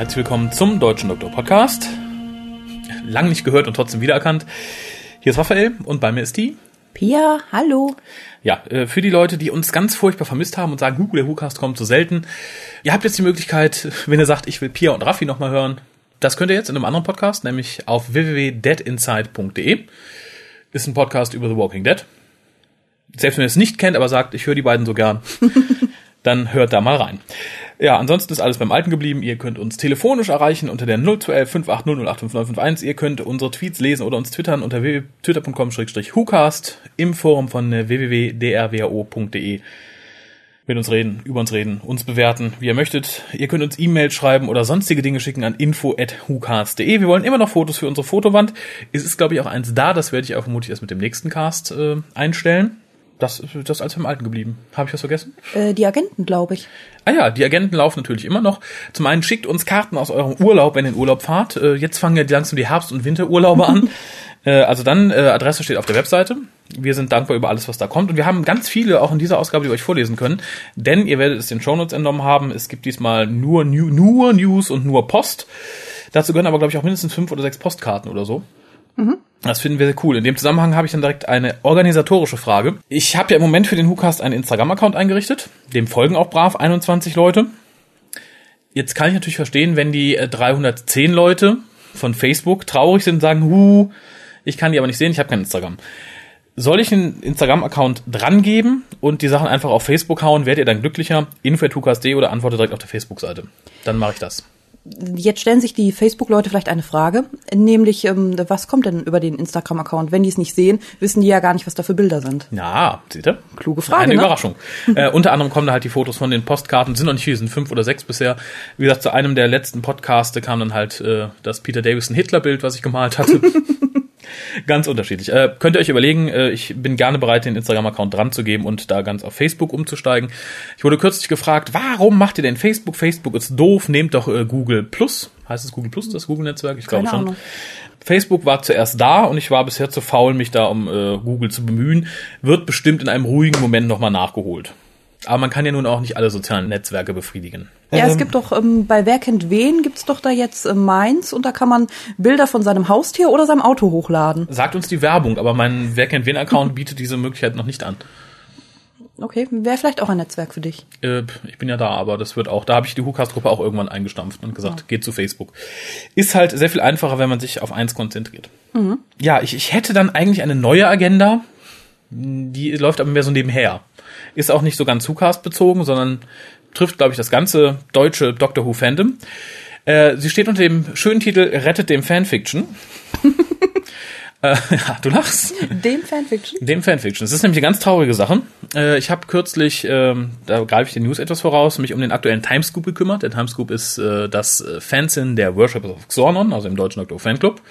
Herzlich willkommen zum Deutschen Doktor Podcast. Lang nicht gehört und trotzdem wiedererkannt. Hier ist Raphael und bei mir ist die Pia, hallo. Ja, äh, für die Leute, die uns ganz furchtbar vermisst haben und sagen, Hugo, der WhoCast kommt so selten. Ihr habt jetzt die Möglichkeit, wenn ihr sagt, ich will Pia und Raffi nochmal hören, das könnt ihr jetzt in einem anderen Podcast, nämlich auf www.deadinside.de. Ist ein Podcast über The Walking Dead. Selbst wenn ihr es nicht kennt, aber sagt, ich höre die beiden so gern, dann hört da mal rein. Ja, ansonsten ist alles beim Alten geblieben. Ihr könnt uns telefonisch erreichen unter der 0211 580 085951. Ihr könnt unsere Tweets lesen oder uns twittern unter twitter.com-hucast im Forum von www.drwo.de. Mit uns reden, über uns reden, uns bewerten, wie ihr möchtet. Ihr könnt uns E-Mails schreiben oder sonstige Dinge schicken an info.hucast.de. Wir wollen immer noch Fotos für unsere Fotowand. Es ist, glaube ich, auch eins da. Das werde ich auch vermutlich erst mit dem nächsten Cast äh, einstellen. Das, das ist alles beim Alten geblieben. Habe ich was vergessen? Äh, die Agenten, glaube ich. Ah ja, die Agenten laufen natürlich immer noch. Zum einen schickt uns Karten aus eurem Urlaub, wenn ihr in Urlaub fahrt. Äh, jetzt fangen ja langsam die Herbst- und Winterurlaube an. äh, also dann, äh, Adresse steht auf der Webseite. Wir sind dankbar über alles, was da kommt. Und wir haben ganz viele auch in dieser Ausgabe, die wir euch vorlesen können. Denn ihr werdet es den Shownotes entnommen haben. Es gibt diesmal nur, nur News und nur Post. Dazu gehören aber, glaube ich, auch mindestens fünf oder sechs Postkarten oder so. Mhm. Das finden wir sehr cool. In dem Zusammenhang habe ich dann direkt eine organisatorische Frage. Ich habe ja im Moment für den WhoCast einen Instagram-Account eingerichtet. Dem folgen auch brav 21 Leute. Jetzt kann ich natürlich verstehen, wenn die 310 Leute von Facebook traurig sind und sagen, hu, ich kann die aber nicht sehen, ich habe kein Instagram. Soll ich einen Instagram-Account dran geben und die Sachen einfach auf Facebook hauen? Werdet ihr dann glücklicher? Info.hucast.de oder antworte direkt auf der Facebook-Seite. Dann mache ich das jetzt stellen sich die Facebook-Leute vielleicht eine Frage, nämlich, ähm, was kommt denn über den Instagram-Account? Wenn die es nicht sehen, wissen die ja gar nicht, was da für Bilder sind. Ja, seht ihr? Kluge Frage. Eine ne? Überraschung. äh, unter anderem kommen da halt die Fotos von den Postkarten, sind noch nicht viel, sind fünf oder sechs bisher. Wie gesagt, zu einem der letzten Podcaste kam dann halt äh, das Peter Davison Hitler-Bild, was ich gemalt hatte. ganz unterschiedlich. Äh, könnt ihr euch überlegen, äh, ich bin gerne bereit, den Instagram-Account dran zu geben und da ganz auf Facebook umzusteigen. Ich wurde kürzlich gefragt, warum macht ihr denn Facebook? Facebook ist doof, nehmt doch äh, Google Plus. Heißt es Google Plus, das Google-Netzwerk? Ich glaube schon. Facebook war zuerst da und ich war bisher zu faul, mich da um äh, Google zu bemühen. Wird bestimmt in einem ruhigen Moment nochmal nachgeholt. Aber man kann ja nun auch nicht alle sozialen Netzwerke befriedigen. Ja, es gibt doch ähm, bei Wer kennt wen gibt's doch da jetzt äh, Mainz und da kann man Bilder von seinem Haustier oder seinem Auto hochladen. Sagt uns die Werbung, aber mein Wer kennt wen Account bietet diese Möglichkeit noch nicht an. Okay, wäre vielleicht auch ein Netzwerk für dich. Äh, ich bin ja da, aber das wird auch, da habe ich die WhoCast-Gruppe auch irgendwann eingestampft und gesagt, ja. geht zu Facebook. Ist halt sehr viel einfacher, wenn man sich auf eins konzentriert. Mhm. Ja, ich, ich hätte dann eigentlich eine neue Agenda, die läuft aber mehr so nebenher. Ist auch nicht so ganz WhoCast bezogen, sondern trifft, glaube ich, das ganze deutsche Doctor Who Fandom. Äh, sie steht unter dem schönen Titel Rettet dem Fanfiction. äh, ja, du lachst. Dem Fanfiction? Dem Fanfiction. Es ist nämlich eine ganz traurige Sache. Äh, ich habe kürzlich, ähm, da greife ich den News etwas voraus, mich um den aktuellen Timescoop gekümmert. Der Timescoop ist äh, das äh, Fanzine der Worshippers of Xornon, also im deutschen Doctor Who Fanclub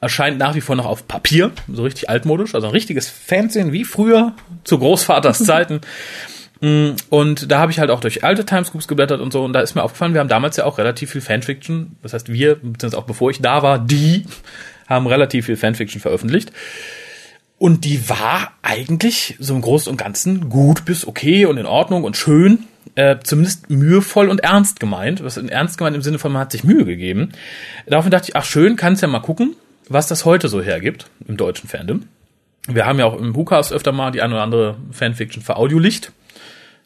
erscheint nach wie vor noch auf Papier, so richtig altmodisch, also ein richtiges Fanzine wie früher zu Großvaters Zeiten. Mm, und da habe ich halt auch durch alte Timescoops geblättert und so. Und da ist mir aufgefallen, wir haben damals ja auch relativ viel Fanfiction. Das heißt, wir, beziehungsweise auch bevor ich da war, die haben relativ viel Fanfiction veröffentlicht. Und die war eigentlich so im Großen und Ganzen gut bis okay und in Ordnung und schön. Äh, zumindest mühevoll und ernst gemeint. Was in ernst gemeint im Sinne von, man hat sich Mühe gegeben. Daraufhin dachte ich, ach schön, kannst ja mal gucken was das heute so hergibt im deutschen Fandom. Wir haben ja auch im Hukas öfter mal die eine oder andere Fanfiction für Audiolicht.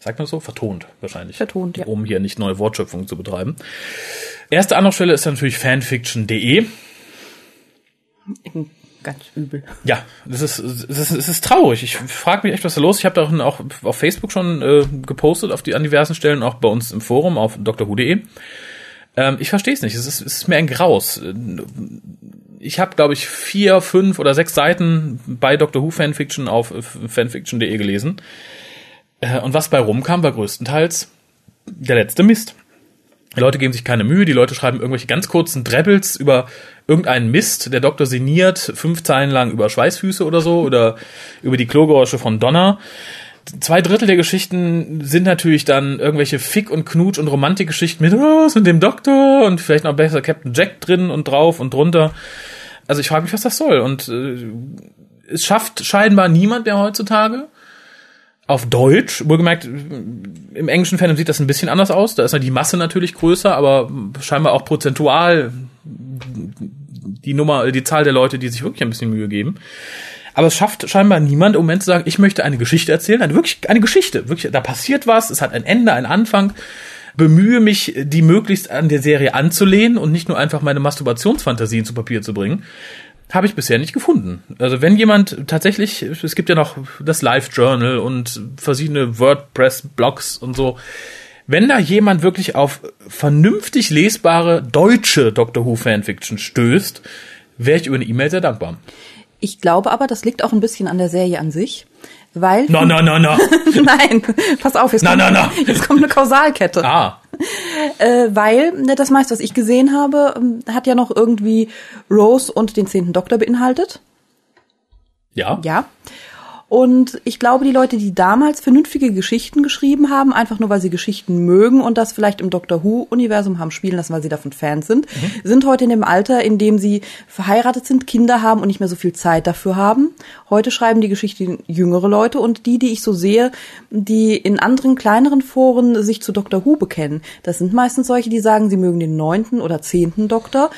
Sagt man so? Vertont wahrscheinlich. Vertont, ja. Um hier nicht neue Wortschöpfungen zu betreiben. Erste Anlaufstelle ist natürlich fanfiction.de. Ganz übel. Ja, das ist, das ist, das ist traurig. Ich frage mich echt, was da los ist. Ich habe da auch auf Facebook schon äh, gepostet, auf die, an diversen Stellen, auch bei uns im Forum auf drhu.de. Ähm, ich verstehe es nicht. Es ist, es ist mir ein Graus ich habe, glaube ich, vier, fünf oder sechs Seiten bei Doctor Who Fanfiction auf fanfiction.de gelesen. Äh, und was bei rumkam, war größtenteils der letzte Mist. Die Leute geben sich keine Mühe, die Leute schreiben irgendwelche ganz kurzen Trebles über irgendeinen Mist. Der Doktor sinniert fünf Zeilen lang über Schweißfüße oder so oder über die Klogeräusche von Donner. Zwei Drittel der Geschichten sind natürlich dann irgendwelche Fick- und Knutsch- und Romantikgeschichten mit, oh, was mit dem Doktor und vielleicht noch besser Captain Jack drin und drauf und drunter. Also ich frage mich, was das soll. Und äh, es schafft scheinbar niemand mehr heutzutage, auf Deutsch, wohlgemerkt, im englischen Fandom sieht das ein bisschen anders aus. Da ist die Masse natürlich größer, aber scheinbar auch prozentual die Nummer, die Zahl der Leute, die sich wirklich ein bisschen Mühe geben. Aber es schafft scheinbar niemand im Moment zu sagen, ich möchte eine Geschichte erzählen, eine wirklich eine Geschichte, wirklich da passiert was, es hat ein Ende, einen Anfang. Bemühe mich, die möglichst an der Serie anzulehnen und nicht nur einfach meine Masturbationsfantasien zu Papier zu bringen habe ich bisher nicht gefunden. Also wenn jemand tatsächlich, es gibt ja noch das Live Journal und verschiedene WordPress-Blogs und so, wenn da jemand wirklich auf vernünftig lesbare deutsche Doctor Who Fanfiction stößt, wäre ich über eine E-Mail sehr dankbar. Ich glaube aber, das liegt auch ein bisschen an der Serie an sich. Weil. Na, na, na, na. Nein, pass auf, jetzt, na, kommt, na, na. jetzt kommt eine Kausalkette. Ah. Äh, weil ne, das meiste, was ich gesehen habe, ähm, hat ja noch irgendwie Rose und den zehnten Doktor beinhaltet. Ja. Ja. Und ich glaube, die Leute, die damals vernünftige Geschichten geschrieben haben, einfach nur weil sie Geschichten mögen und das vielleicht im Doctor Who-Universum haben spielen lassen, weil sie davon Fans sind, mhm. sind heute in dem Alter, in dem sie verheiratet sind, Kinder haben und nicht mehr so viel Zeit dafür haben. Heute schreiben die Geschichte jüngere Leute und die, die ich so sehe, die in anderen kleineren Foren sich zu Doctor Who bekennen, das sind meistens solche, die sagen, sie mögen den neunten oder zehnten Doktor.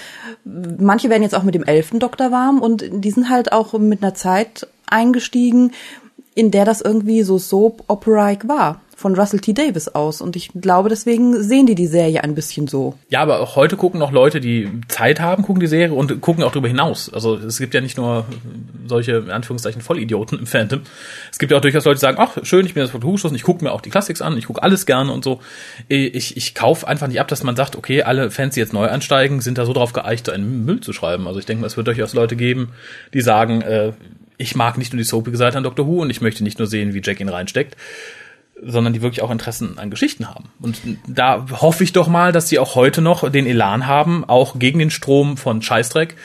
Manche werden jetzt auch mit dem elften Doktor warm und die sind halt auch mit einer Zeit eingestiegen, in der das irgendwie so soap-operaik war von Russell T. Davis aus. Und ich glaube, deswegen sehen die die Serie ein bisschen so. Ja, aber auch heute gucken noch Leute, die Zeit haben, gucken die Serie und gucken auch darüber hinaus. Also es gibt ja nicht nur solche, in Anführungszeichen, Vollidioten im Phantom. Es gibt ja auch durchaus Leute, die sagen, ach, schön, ich bin jetzt von Hochschuss, ich gucke mir auch die Classics an, ich gucke alles gerne und so. Ich, ich kaufe einfach nicht ab, dass man sagt, okay, alle Fans, die jetzt neu ansteigen, sind da so drauf geeicht, einen Müll zu schreiben. Also ich denke, es wird durchaus Leute geben, die sagen, äh, ich mag nicht nur die soapige Seite an Doctor Who und ich möchte nicht nur sehen, wie Jack ihn reinsteckt, sondern die wirklich auch Interessen an Geschichten haben. Und da hoffe ich doch mal, dass sie auch heute noch den Elan haben, auch gegen den Strom von Scheißdreck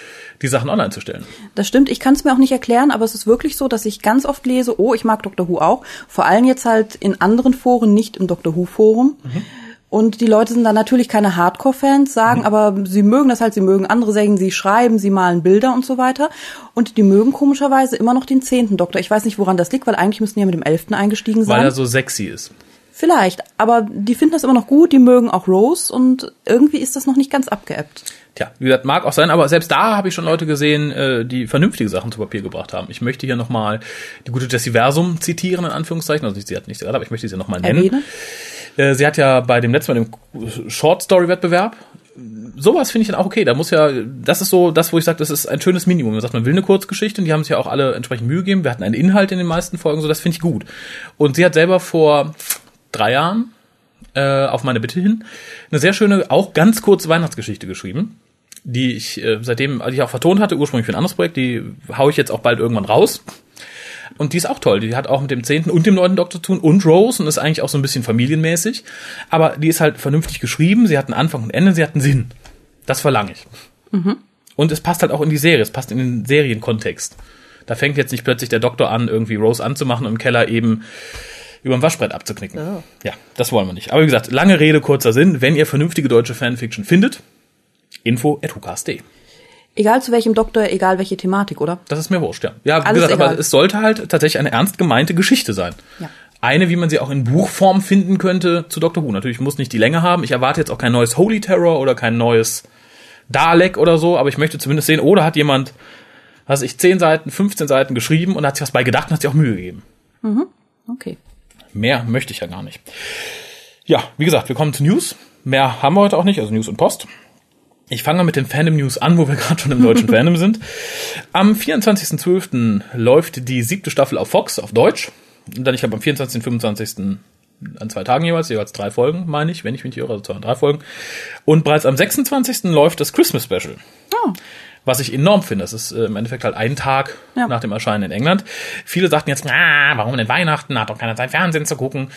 die Sachen online zu stellen. Das stimmt, ich kann es mir auch nicht erklären, aber es ist wirklich so, dass ich ganz oft lese, oh, ich mag Doctor Who auch, vor allem jetzt halt in anderen Foren, nicht im Doctor Who Forum. Mhm und die Leute sind dann natürlich keine Hardcore-Fans, sagen, mhm. aber sie mögen das halt, sie mögen andere Serien, sie schreiben, sie malen Bilder und so weiter. Und die mögen komischerweise immer noch den zehnten Doktor. Ich weiß nicht, woran das liegt, weil eigentlich müssten die ja mit dem elften eingestiegen sein. Weil er so sexy ist. Vielleicht, aber die finden das immer noch gut, die mögen auch Rose und irgendwie ist das noch nicht ganz abgeebbt. Tja, wie gesagt, mag auch sein, aber selbst da habe ich schon Leute gesehen, äh, die vernünftige Sachen zu Papier gebracht haben. Ich möchte hier nochmal die gute Jessie Versum zitieren, in Anführungszeichen. Also sie hat nicht gerade, aber ich möchte sie nochmal nennen. Erwähne? Äh, sie hat ja bei dem letzten Mal dem Short Story Wettbewerb sowas finde ich dann auch okay. Da muss ja, das ist so das, wo ich sage, das ist ein schönes Minimum. Man sagt, man will eine Kurzgeschichte und die haben sich ja auch alle entsprechend Mühe gegeben. Wir hatten einen Inhalt in den meisten Folgen, so das finde ich gut. Und sie hat selber vor drei Jahren äh, auf meine Bitte hin eine sehr schöne, auch ganz kurze Weihnachtsgeschichte geschrieben, die ich äh, seitdem, als ich auch vertont hatte, ursprünglich für ein anderes Projekt, die hau ich jetzt auch bald irgendwann raus. Und die ist auch toll. Die hat auch mit dem zehnten und dem neunten Doktor zu tun und Rose und ist eigentlich auch so ein bisschen familienmäßig. Aber die ist halt vernünftig geschrieben. Sie hat einen Anfang und Ende. Sie hat einen Sinn. Das verlange ich. Mhm. Und es passt halt auch in die Serie. Es passt in den Serienkontext. Da fängt jetzt nicht plötzlich der Doktor an, irgendwie Rose anzumachen und im Keller eben über ein Waschbrett abzuknicken. Oh. Ja, das wollen wir nicht. Aber wie gesagt, lange Rede, kurzer Sinn. Wenn ihr vernünftige deutsche Fanfiction findet, info at Egal zu welchem Doktor, egal welche Thematik, oder? Das ist mir wurscht, ja. Ja, wie Alles gesagt, egal. aber es sollte halt tatsächlich eine ernst gemeinte Geschichte sein. Ja. Eine, wie man sie auch in Buchform finden könnte zu Doctor Who. Natürlich muss nicht die Länge haben. Ich erwarte jetzt auch kein neues Holy Terror oder kein neues Dalek oder so, aber ich möchte zumindest sehen, oder hat jemand, was ich, 10 Seiten, 15 Seiten geschrieben und hat sich was bei gedacht und hat sich auch Mühe gegeben. Mhm. Okay. Mehr möchte ich ja gar nicht. Ja, wie gesagt, wir kommen zu News. Mehr haben wir heute auch nicht, also News und Post. Ich fange mal mit den Fandom News an, wo wir gerade schon im deutschen Fandom sind. Am 24.12. läuft die siebte Staffel auf Fox auf Deutsch. Und dann, ich glaube, am 24. und 25. an zwei Tagen jeweils, jeweils drei Folgen, meine ich, wenn ich mich nicht irre, also zwei und drei Folgen. Und bereits am 26. läuft das Christmas Special. Oh. Was ich enorm finde. Das ist äh, im Endeffekt halt ein Tag ja. nach dem Erscheinen in England. Viele sagten jetzt, ah, warum denn Weihnachten? Hat doch keiner Zeit, Fernsehen zu gucken.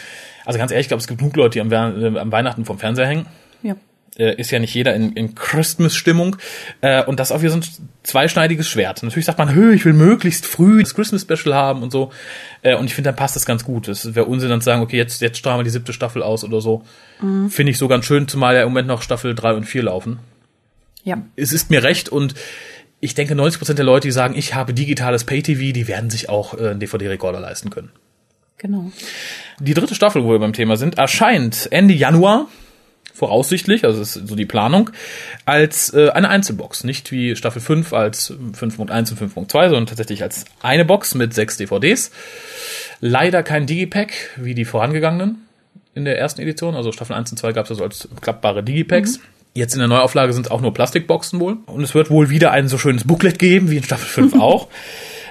Also ganz ehrlich, ich glaube, es gibt genug Leute, die am, äh, am Weihnachten vom Fernseher hängen. Ja äh, ist ja nicht jeder in, in Christmas-Stimmung. Äh, und das ist auch wieder so ein zweischneidiges Schwert. Natürlich sagt man, Hö, ich will möglichst früh das Christmas-Special haben und so. Äh, und ich finde, dann passt das ganz gut. Es wäre Unsinn, dann zu sagen, okay, jetzt, jetzt strahlen wir die siebte Staffel aus oder so. Mhm. Finde ich so ganz schön, zumal ja im Moment noch Staffel drei und vier laufen. Ja. Es ist mir recht und ich denke, 90% der Leute, die sagen, ich habe digitales Pay-TV, die werden sich auch äh, einen DVD-Rekorder leisten können. Genau. Die dritte Staffel, wo wir beim Thema sind, erscheint Ende Januar voraussichtlich, also das ist so die Planung, als äh, eine Einzelbox. Nicht wie Staffel 5 als 5.1 und 5.2, sondern tatsächlich als eine Box mit sechs DVDs. Leider kein Digipack wie die vorangegangenen in der ersten Edition. Also Staffel 1 und 2 gab es also als klappbare Digipacks. Jetzt in der Neuauflage sind es auch nur Plastikboxen wohl. Und es wird wohl wieder ein so schönes Booklet geben, wie in Staffel 5 auch.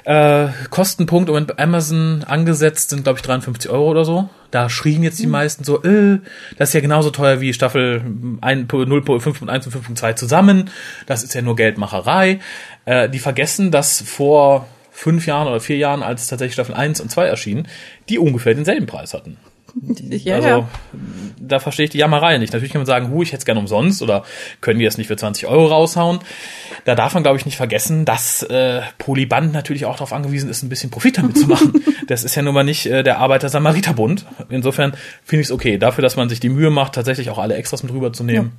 Äh, Kostenpunkt um Amazon angesetzt sind, glaube ich, 53 Euro oder so. Da schrien jetzt die meisten so, äh, das ist ja genauso teuer wie Staffel 1, 0.5.1 und 5.2 zusammen. Das ist ja nur Geldmacherei. Äh, die vergessen, dass vor fünf Jahren oder vier Jahren, als tatsächlich Staffel 1 und 2 erschienen, die ungefähr denselben Preis hatten. Ja, also ja. da verstehe ich die Jammerei nicht. Natürlich kann man sagen, hu, ich hätte es gerne umsonst oder können die das nicht für 20 Euro raushauen. Da darf man, glaube ich, nicht vergessen, dass äh, Polyband natürlich auch darauf angewiesen ist, ein bisschen Profit damit zu machen. das ist ja nun mal nicht äh, der Arbeiter-Samariter-Bund. Insofern finde ich es okay. Dafür, dass man sich die Mühe macht, tatsächlich auch alle Extras mit rüberzunehmen.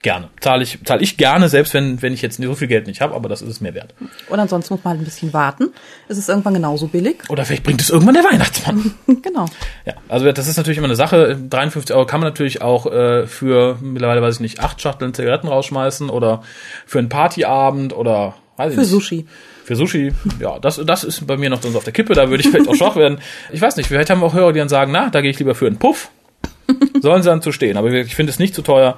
Gerne. Zahle ich, zahle ich gerne, selbst wenn, wenn ich jetzt so viel Geld nicht habe, aber das ist es mir wert. Und ansonsten muss man halt ein bisschen warten. Es ist irgendwann genauso billig. Oder vielleicht bringt es irgendwann der Weihnachtsmann. genau. Ja, also das ist natürlich immer eine Sache. 53 Euro kann man natürlich auch äh, für mittlerweile, weiß ich nicht, acht Schachteln Zigaretten rausschmeißen oder für einen Partyabend oder weiß ich Für nicht. Sushi. Für Sushi, ja, das, das ist bei mir noch so auf der Kippe, da würde ich vielleicht auch schwach werden. Ich weiß nicht, vielleicht haben wir auch Hörer, die dann sagen, na, da gehe ich lieber für einen Puff. Sollen sie dann zu stehen. Aber ich finde es nicht zu teuer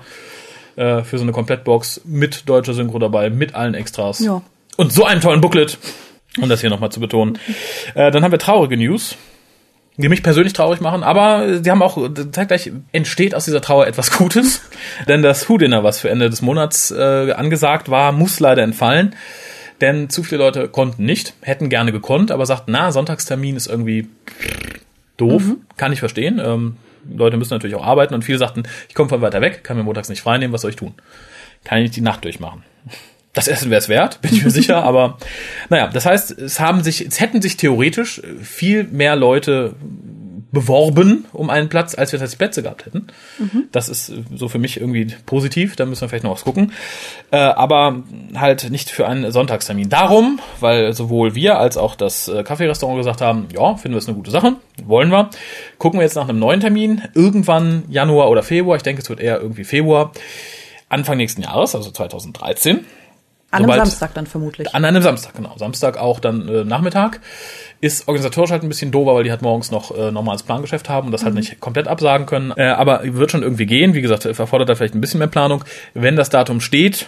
äh, für so eine Komplettbox mit deutscher Synchro dabei, mit allen Extras. Ja. Und so einen tollen Booklet, um das hier nochmal zu betonen. Äh, dann haben wir traurige News, die mich persönlich traurig machen, aber sie haben auch, zeitgleich entsteht aus dieser Trauer etwas Gutes. Denn das Who-Dinner, was für Ende des Monats äh, angesagt war, muss leider entfallen. Denn zu viele Leute konnten nicht, hätten gerne gekonnt, aber sagten, na, Sonntagstermin ist irgendwie doof, kann ich verstehen. Ähm, Leute müssen natürlich auch arbeiten und viele sagten, ich komme von weiter weg, kann mir montags nicht freinehmen, was soll ich tun? Kann ich nicht die Nacht durchmachen. Das Essen wäre es wert, bin ich mir sicher, aber naja, das heißt, es haben sich, es hätten sich theoretisch viel mehr Leute beworben um einen Platz, als wir tatsächlich Plätze gehabt hätten. Das ist so für mich irgendwie positiv, da müssen wir vielleicht noch was gucken. Äh, aber halt nicht für einen Sonntagstermin. Darum, weil sowohl wir als auch das äh, Kaffeerestaurant gesagt haben, ja, finden wir es eine gute Sache, wollen wir. Gucken wir jetzt nach einem neuen Termin, irgendwann Januar oder Februar, ich denke, es wird eher irgendwie Februar, Anfang nächsten Jahres, also 2013. An einem Samstag dann vermutlich. An einem Samstag, genau. Samstag auch dann äh, Nachmittag. Ist organisatorisch halt ein bisschen doofer, weil die halt morgens noch äh, normales Plangeschäft haben und das halt nicht komplett absagen können. Äh, aber wird schon irgendwie gehen. Wie gesagt, erfordert da vielleicht ein bisschen mehr Planung. Wenn das Datum steht,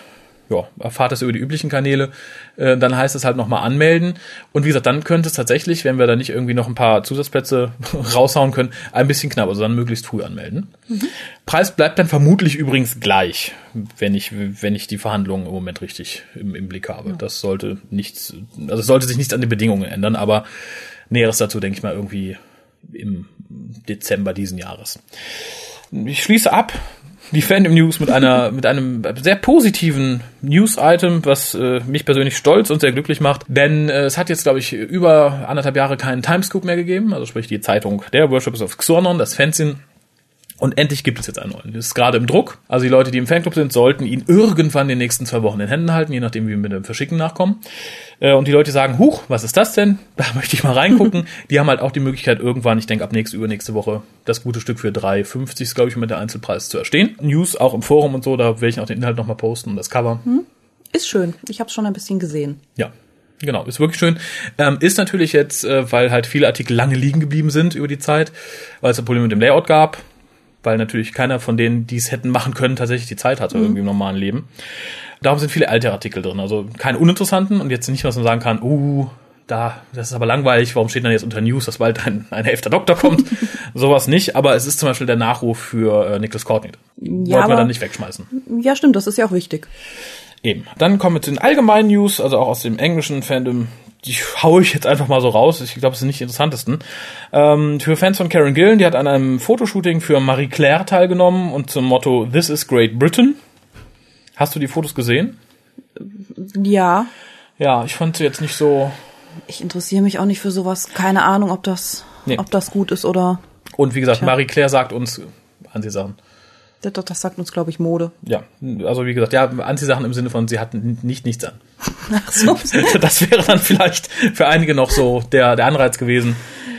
ja, erfahrt es über die üblichen Kanäle, äh, dann heißt es halt nochmal anmelden. Und wie gesagt, dann könnte es tatsächlich, wenn wir da nicht irgendwie noch ein paar Zusatzplätze raushauen können, ein bisschen knapp, also dann möglichst früh anmelden. Preis bleibt dann vermutlich übrigens gleich, wenn ich, wenn ich die Verhandlungen im Moment richtig im, im Blick habe. Das sollte nichts, also es sollte sich nichts an den Bedingungen ändern, aber Näheres dazu denke ich mal irgendwie im Dezember diesen Jahres. Ich schließe ab die Fandom News mit einer mit einem sehr positiven News-Item, was äh, mich persönlich stolz und sehr glücklich macht. Denn äh, es hat jetzt, glaube ich, über anderthalb Jahre keinen Timescoop mehr gegeben, also sprich die Zeitung der Worshippers of Xornon, das Fanzine. Und endlich gibt es jetzt einen neuen. Das ist gerade im Druck. Also die Leute, die im Fanclub sind, sollten ihn irgendwann in den nächsten zwei Wochen in Händen halten, je nachdem, wie wir mit dem Verschicken nachkommen. Äh, Und die Leute sagen, huch, was ist das denn? Da möchte ich mal reingucken. die haben halt auch die Möglichkeit, irgendwann, ich denke ab nächste, übernächste Woche, das gute Stück für 3,50, glaube ich, mit der Einzelpreis zu erstehen. News auch im Forum und so, da werde ich auch den Inhalt nochmal posten und das Cover. Ist schön. Ich habe schon ein bisschen gesehen. Ja, genau, ist wirklich schön. Ähm, ist natürlich jetzt, äh, weil halt viele Artikel lange liegen geblieben sind über die Zeit, weil es ein Problem mit dem Layout gab, weil natürlich keiner von denen, die es hätten machen können, tatsächlich die Zeit hatte irgendwie im normalen Leben. Darum sind viele alte Artikel drin, also keine uninteressanten und jetzt nicht, was man sagen kann, uh, da, das ist aber langweilig, warum steht dann jetzt unter News, dass bald ein, ein elfter Doktor kommt? Sowas nicht, aber es ist zum Beispiel der Nachruf für äh, Nicholas Courtney. Ja, Wollten wir dann nicht wegschmeißen. Ja, stimmt, das ist ja auch wichtig. Eben. Dann kommen wir zu den allgemeinen News, also auch aus dem englischen Fandom. Die haue ich jetzt einfach mal so raus. Ich glaube, es sind nicht die interessantesten. Ähm, für Fans von Karen Gillen, die hat an einem Fotoshooting für Marie Claire teilgenommen und zum Motto This is Great Britain. Hast du die Fotos gesehen? Ja, Ja, ich fand sie jetzt nicht so. ich interessiere mich auch nicht für sowas. Keine Ahnung, ob das, Nee. ob das gut ist oder. Und wie gesagt, Marie Claire sagt uns Anziehsachen. Das, das sagt uns, glaube ich, Mode. Ja, also wie gesagt, ja, Anziehsachen im Sinne von, sie hatten nicht nichts an. Ach so. Das wäre dann vielleicht für einige noch so der, der Anreiz gewesen.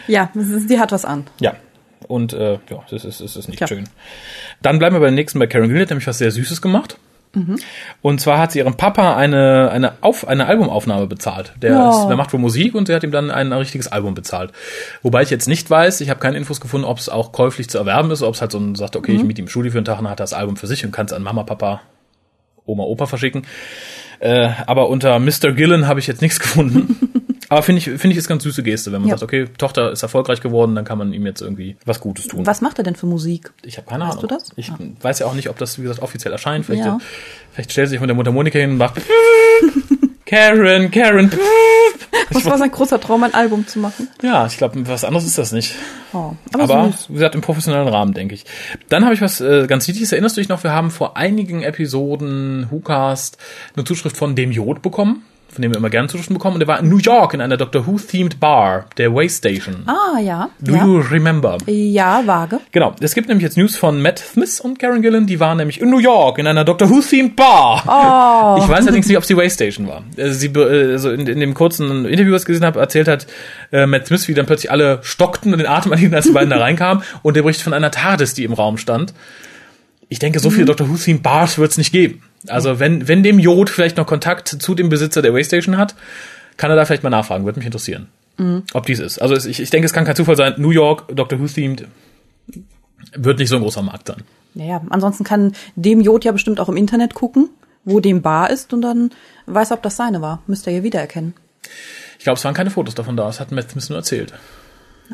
Ja, es die hat was an. Ja. Und äh, ja, das ist, das ist nicht Tja. schön. Dann bleiben wir bei den nächsten bei Karen die hat nämlich was sehr Süßes gemacht. Und zwar hat sie ihrem Papa eine, eine, Auf, eine Albumaufnahme bezahlt. Der, Ja. ist, der macht wohl Musik und sie hat ihm dann ein richtiges Album bezahlt. Wobei ich jetzt nicht weiß, ich habe keine Infos gefunden, ob es auch käuflich zu erwerben ist, ob es halt so ein, sagt, okay, ich miete ihm Studio für einen Tag und hat das Album für sich und kann es an Mama, Papa, Oma, Opa verschicken. Äh, aber unter Mr. Gillen habe ich jetzt nichts gefunden. aber finde ich, finde ich ist ganz süße Geste, wenn man Ja. sagt, okay, Tochter ist erfolgreich geworden, dann kann man ihm jetzt irgendwie was Gutes tun. Was macht er denn für Musik? Ich habe keine Weißt Ahnung. du das? Ich weiß ja auch nicht, ob das, wie gesagt, offiziell erscheint. Vielleicht, Ja. vielleicht stellt sie sich mit der Mutter Monika hin und macht Karen, Karen. Was war sein großer Traum, ein Album zu machen? Ja, ich glaube, was anderes ist das nicht. Oh, aber, Aber, süß. wie gesagt, im professionellen Rahmen, denke ich. Dann habe ich was äh, ganz Niedliches. Erinnerst du dich noch, wir haben vor einigen Episoden WhoCast eine Zuschrift von dem Jod bekommen, von dem wir immer gerne Zuschriften bekommen. Und der war in New York in einer Doctor Who-themed Bar, der Waystation. Ah, ja. Do ja. you remember? ja, vage. Genau, es gibt nämlich jetzt News von Matt Smith und Karen Gillan, die waren nämlich in New York in einer Doctor Who-themed Bar. Oh. Ich weiß allerdings nicht, ob es die Waystation war. Also, sie, also in, in dem kurzen Interview, was ich gesehen habe, erzählt hat äh, Matt Smith, wie dann plötzlich alle stockten und den Atem anhielten, als die beiden da reinkamen. Und der berichtet von einer TARDIS, die im Raum stand. Ich denke, so viele Doctor Who-themed Bars wird es nicht geben. Also wenn, wenn dem Jod vielleicht noch Kontakt zu dem Besitzer der Waystation hat, kann er da vielleicht mal nachfragen. Würde mich interessieren, ob dies ist. Also ich, ich denke, es kann kein Zufall sein. New York, Doctor Who-themed, wird nicht so ein großer Markt sein. Naja, ansonsten kann dem Jod ja bestimmt auch im Internet gucken, wo dem Bar ist und dann weiß er, ob das seine war. Müsste er ja wiedererkennen. Ich glaube, es waren keine Fotos davon da. Das hat Matt Smith nur erzählt.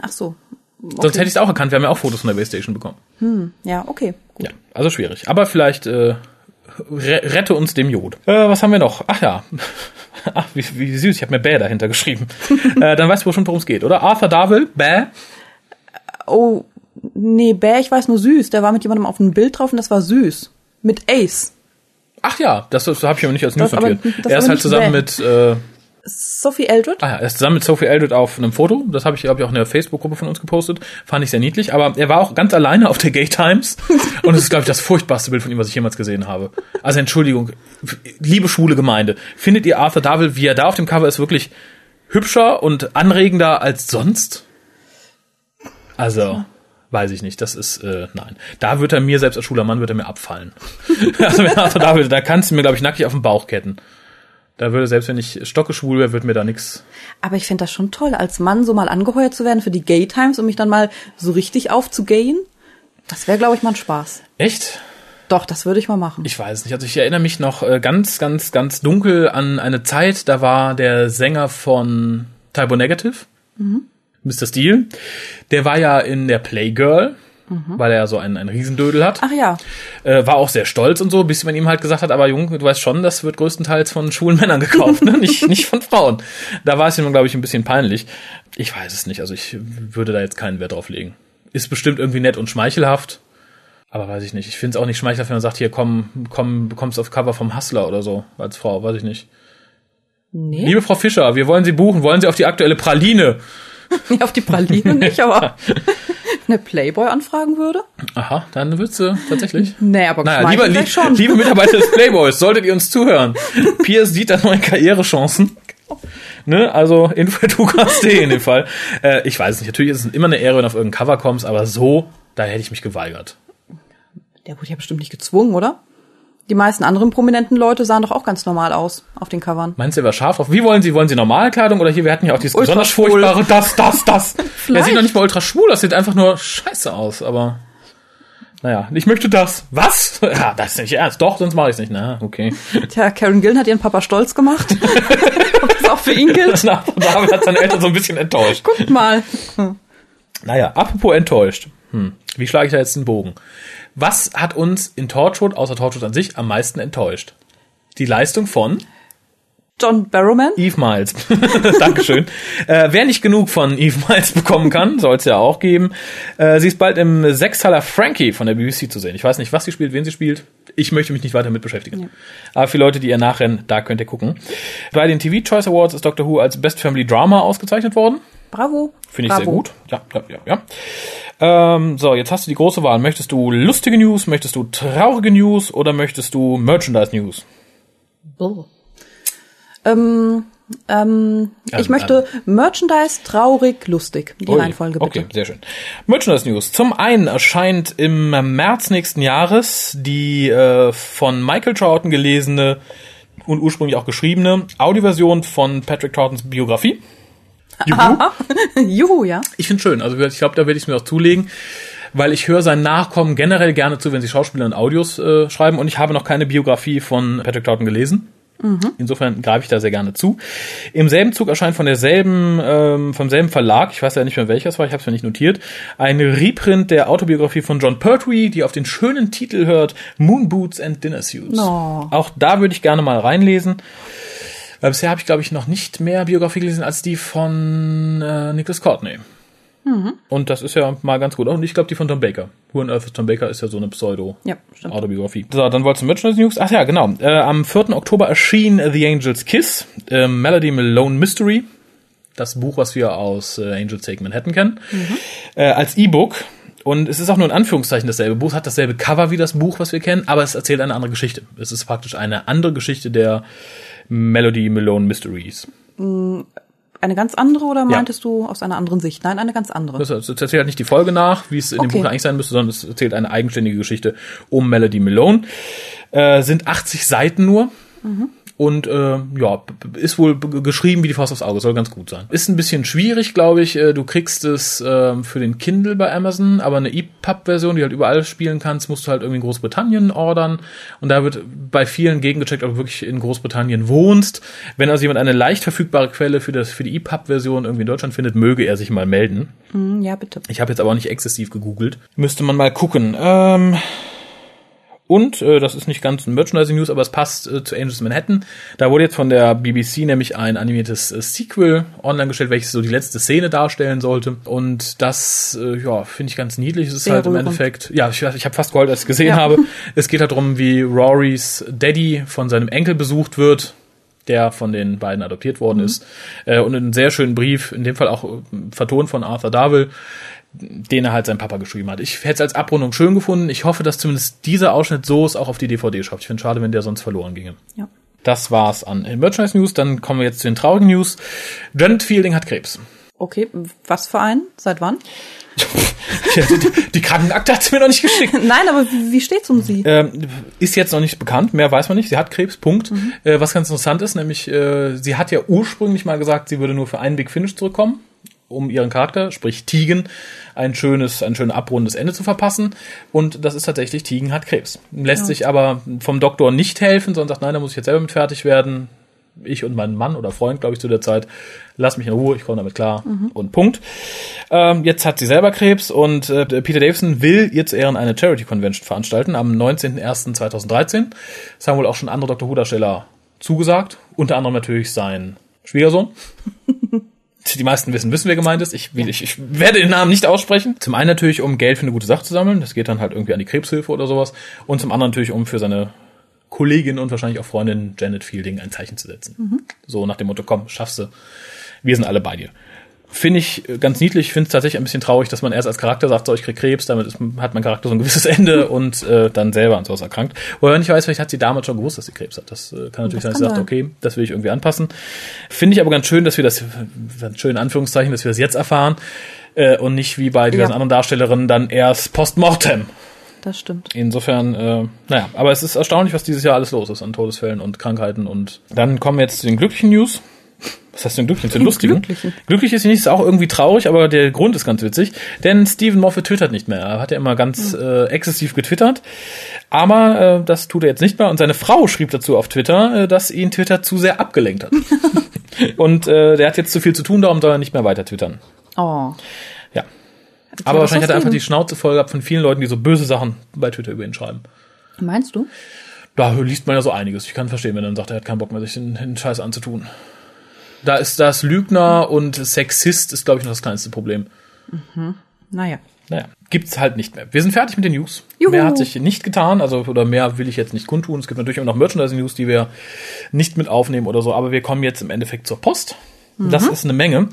Ach so. Sonst hätte ich es auch erkannt. Wir haben ja auch Fotos von der Waystation bekommen. Ja, okay. Ja, also schwierig. Aber vielleicht äh, re rette uns dem Jod. Äh, was haben wir noch? Ach ja. Ach, wie, wie süß. Ich habe mir Bäh dahinter geschrieben. äh, dann weißt du bestimmt, worum es geht, oder? Arthur Darvill, Bäh. Oh, nee, Bär, ich weiß nur süß. Der war mit jemandem auf einem Bild drauf und das war süß. Mit Ace. Ach ja, das, das habe ich aber nicht als News notiert. Er ist halt zusammen Bäh. mit... Äh, Sophie Eldred? Ah ja, er ist zusammen mit Sophie Eldred auf einem Foto. Das habe ich, glaube ich, auch in der Facebook-Gruppe von uns gepostet. Fand ich sehr niedlich. Aber er war auch ganz alleine auf der Gay Times. Und es ist, glaube ich, das furchtbarste Bild von ihm, was ich jemals gesehen habe. Also Entschuldigung, liebe schwule Gemeinde. Findet ihr Arthur Darvill, wie er da auf dem Cover ist, wirklich hübscher und anregender als sonst? Also, weiß ich nicht. Das ist, äh, nein. Da wird er mir, selbst als schwuler Mann, wird er mir abfallen. also wenn Arthur Darvill, da kannst du mir, glaube ich, nackig auf den Bauch ketten. Da würde, selbst wenn ich stockeschwul wäre, wird mir da nix Aber ich finde das schon toll, als Mann so mal angeheuert zu werden für die Gay Times und mich dann mal so richtig aufzugayen. Das wäre, glaube ich, mal ein Spaß. Echt? Doch, das würde ich mal machen. Ich weiß nicht. Also ich erinnere mich noch äh, ganz, ganz, ganz dunkel an eine Zeit, da war der Sänger von Typo Negative, Mr. Steele, der war ja in der Playgirl, weil er so einen, einen Riesendödel hat. Ach ja. Äh, war auch sehr stolz und so, bis man ihm halt gesagt hat, aber Junge, du weißt schon, das wird größtenteils von schwulen Männern gekauft, ne? nicht, nicht von Frauen. Da war es ihm, glaube ich, ein bisschen peinlich. Ich weiß es nicht, also ich würde da jetzt keinen Wert drauf legen. Ist bestimmt irgendwie nett und schmeichelhaft, aber weiß ich nicht. Ich finde es auch nicht schmeichelhaft, wenn man sagt, hier komm, komm, bekommst auf Cover vom Hustler oder so, als Frau, weiß ich nicht. Nee. Liebe Frau Fischer, wir wollen Sie buchen, wollen Sie auf die aktuelle Praline? Nee, auf die Praline nicht, aber eine Playboy anfragen würde? Aha, dann wird's sie tatsächlich. Nee, aber Naja, lieber, lieb, schon. liebe Mitarbeiter des Playboys, solltet ihr uns zuhören. Piers sieht da neue Karrierechancen. Ne, also info.hukas.de in dem Fall. Äh, ich weiß nicht, natürlich ist es immer eine Ehre, wenn du auf irgendein Cover kommst, aber so, da hätte ich mich geweigert. Der wurde ja bestimmt nicht gezwungen, oder? Die meisten anderen prominenten Leute sahen doch auch ganz normal aus auf den Covern. Meinst du, er war scharf drauf? Wie wollen Sie? Wollen Sie Normalkleidung? Oder hier, wir hatten ja auch dieses Ultra besonders schwul. furchtbare, das, das, das. Vielleicht. sieht noch nicht mal ultra schwul, das sieht einfach nur scheiße aus, aber. Naja, ich möchte das. Was? Ja, das ist nicht ernst. Doch, sonst mache ich es nicht. Na, okay. Tja, Karen Gillen hat ihren Papa stolz gemacht. Ob das auch für ihn gilt? Nach David hat seine Eltern so ein bisschen enttäuscht. Guckt mal. Naja, apropos enttäuscht. Hm, wie schlage ich da jetzt den Bogen? Was hat uns in Torchwood, außer Torchwood an sich, am meisten enttäuscht? Die Leistung von John Barrowman? Eve Miles. Dankeschön. äh, wer nicht genug von Eve Miles bekommen kann, soll es ja auch geben. Äh, sie ist bald im Sechsteiler Frankie von der BBC zu sehen. Ich weiß nicht, was sie spielt, wen sie spielt. Ich möchte mich nicht weiter mit beschäftigen. Aber für Leute, die ihr nachrennen, da könnt ihr gucken. Bei den TV Choice Awards ist Doctor Who als Best Family Drama ausgezeichnet worden. Bravo. Finde ich Bravo. sehr gut. Ja, ja, ja, ja. Ähm, so, jetzt hast du die große Wahl. Möchtest du lustige News, möchtest du traurige News oder möchtest du Merchandise News? Oh. Ähm, Ähm, Also, ich möchte Merchandise, traurig, lustig. Die Ui, Reihenfolge bitte. Okay, sehr schön. Merchandise News. Zum einen erscheint im März nächsten Jahres die äh, von Michael Troughton gelesene und ursprünglich auch geschriebene Audioversion von Patrick Troughtons Biografie. Juhu. Juhu, ja. Ich finde schön. Also ich glaube, da werde ich es mir auch zulegen, weil ich höre seinen Nachkommen generell gerne zu, wenn sie Schauspieler und Audios äh, schreiben. Und ich habe noch keine Biografie von Patrick Troughton gelesen. Insofern greife ich da sehr gerne zu. Im selben Zug erscheint von derselben, ähm, vom selben Verlag, ich weiß ja nicht mehr welches war, ich habe es mir nicht notiert, ein Reprint der Autobiografie von John Pertwee, die auf den schönen Titel hört Moon Boots and Dinner Suits. Oh. Auch da würde ich gerne mal reinlesen. Weil bisher habe ich, glaube ich, noch nicht mehr Biografie gelesen als die von äh, Nicholas Courtney. Und das ist ja mal ganz gut. Und ich glaube, die von Tom Baker. Who on Earth is Tom Baker ist ja so eine Pseudo. Ja. So, dann wolltest du Merchandise News. Ach ja, genau. Äh, am 4. Oktober erschien The Angel's Kiss, äh, Melody Malone Mystery. Das Buch, was wir aus äh, Angel's Take Manhattan kennen. Äh, als E-Book. Und es ist auch nur in Anführungszeichen dasselbe Buch. Es hat dasselbe Cover wie das Buch, was wir kennen, aber es erzählt eine andere Geschichte. Es ist praktisch eine andere Geschichte der Melody Malone Mysteries. Eine ganz andere oder meintest du aus einer anderen Sicht? Nein, eine ganz andere. Das, das erzählt halt nicht die Folge nach, wie es in dem Okay. Buch eigentlich sein müsste, sondern es erzählt eine eigenständige Geschichte um Melody Malone. Äh, sind 80 Seiten nur. Und äh, ja, ist wohl geschrieben wie die Faust aufs Auge, soll ganz gut sein. Ist ein bisschen schwierig, glaube ich. Äh, Du kriegst es äh, für den Kindle bei Amazon, aber eine EPUB-Version, die halt überall spielen kannst, musst du halt irgendwie in Großbritannien ordern. Und da wird bei vielen gegengecheckt, ob du wirklich in Großbritannien wohnst. Wenn also jemand eine leicht verfügbare Quelle für, das, für die EPUB-Version irgendwie in Deutschland findet, möge er sich mal melden. Hm, ja, bitte. Ich habe jetzt aber auch nicht exzessiv gegoogelt. Müsste man mal gucken. Ähm, und, äh, das ist nicht ganz ein Merchandising-News, aber es passt äh, zu Angels Manhattan. Da wurde jetzt von der BBC nämlich ein animiertes äh, Sequel online gestellt, welches so die letzte Szene darstellen sollte. Und das, äh, ja, finde ich ganz niedlich. Es ist Sehr halt im. Endeffekt, ja, ich, ich habe fast geheult, als ich gesehen Ja. habe. Es geht halt darum, wie Rorys Daddy von seinem Enkel besucht wird der von den beiden adoptiert worden ist. Äh, und einen sehr schönen Brief, in dem Fall auch äh, vertont von Arthur Darvill, den er halt sein Papa geschrieben hat. Ich hätte es als Abrundung schön gefunden. Ich hoffe, dass zumindest dieser Ausschnitt so es auch auf die DVD schafft. Ich finde es schade, wenn der sonst verloren ginge. Ja. Das war's an Merchandise News. Dann kommen wir jetzt zu den traurigen News. Janet Fielding hat Krebs. Okay, was für ein? Seit wann? die, die Krankenakte hat sie mir noch nicht geschickt. Nein, aber wie steht's um sie? Ähm, ist jetzt noch nicht bekannt, mehr weiß man nicht. Sie hat Krebs, Punkt. Äh, was ganz interessant ist, nämlich, äh, sie hat ja ursprünglich mal gesagt, sie würde nur für einen Big Finish zurückkommen, um ihren Charakter, sprich Tegan, ein schönes, ein schön abrundendes Ende zu verpassen. Und das ist tatsächlich, Tegan hat Krebs. Lässt sich aber vom Doktor nicht helfen, sondern sagt, nein, da muss ich jetzt selber mit fertig werden. Ich und mein Mann oder Freund, glaube ich, zu der Zeit, lass mich in Ruhe, ich komme damit klar und Punkt. Ähm, jetzt hat sie selber Krebs und äh, Peter Davison will ihr zu Ehren eine Charity Convention veranstalten am 19.01.2013. Das haben wohl auch schon andere Dr. Who-Darsteller zugesagt, unter anderem natürlich sein Schwiegersohn. Die meisten wissen, wissen, wer gemeint ist. Ich, will- ich, ich werde den Namen nicht aussprechen. Zum einen natürlich, um Geld für eine gute Sache zu sammeln. Das geht dann halt irgendwie an die Krebshilfe oder sowas. Und zum anderen natürlich, um für seine Kollegin und wahrscheinlich auch Freundin Janet Fielding ein Zeichen zu setzen. So nach dem Motto, komm, schaffst du. Wir sind alle bei dir. Finde ich äh, ganz niedlich. Ich finde es tatsächlich ein bisschen traurig, dass man erst als Charakter sagt, so, ich krieg Krebs, damit ist, hat mein Charakter so ein gewisses Ende und äh, dann selber an sowas erkrankt. Wobei man nicht weiß, vielleicht hat sie damals schon gewusst, dass sie Krebs hat. Das äh, kann natürlich Das sein, dass sie sagt, okay, das will ich irgendwie anpassen. Finde ich aber ganz schön, dass wir das, ganz schön in Anführungszeichen, dass wir das jetzt erfahren äh, und nicht wie bei diversen Ja. anderen Darstellerinnen dann erst postmortem. Das stimmt. Insofern, äh, naja, aber es ist erstaunlich, was dieses Jahr alles los ist an Todesfällen und Krankheiten. Und dann kommen wir jetzt zu den glücklichen News. Was heißt denn glücklichen? Zu den lustigen? Glücklichen. Glücklich ist sie nicht, ist auch irgendwie traurig, aber der Grund ist ganz witzig. Denn Stephen Moffat twittert nicht mehr. Er hat ja immer ganz äh, exzessiv getwittert. Aber äh, das tut er jetzt nicht mehr. Und seine Frau schrieb dazu auf Twitter, äh, dass ihn Twitter zu sehr abgelenkt hat. und äh, der hat jetzt zu viel zu tun, darum soll er nicht mehr weiter twittern. Oh. Ja. das Aber wahrscheinlich hat er einfach die Schnauze voll gehabt von vielen Leuten, die so böse Sachen bei Twitter über ihn schreiben. Meinst du? Da liest man ja so einiges. Ich kann verstehen, wenn er dann sagt, er hat keinen Bock mehr, sich den, den Scheiß anzutun. Da ist das Lügner und Sexist ist, glaube ich, noch das kleinste Problem. Naja. Naja, gibt's halt nicht mehr. Wir sind fertig mit den News. Juhu. Mehr hat sich nicht getan, also oder mehr will ich jetzt nicht kundtun. Es gibt natürlich immer noch Merchandising-News, die wir nicht mit aufnehmen oder so, aber wir kommen jetzt im Endeffekt zur Post. Das ist eine Menge.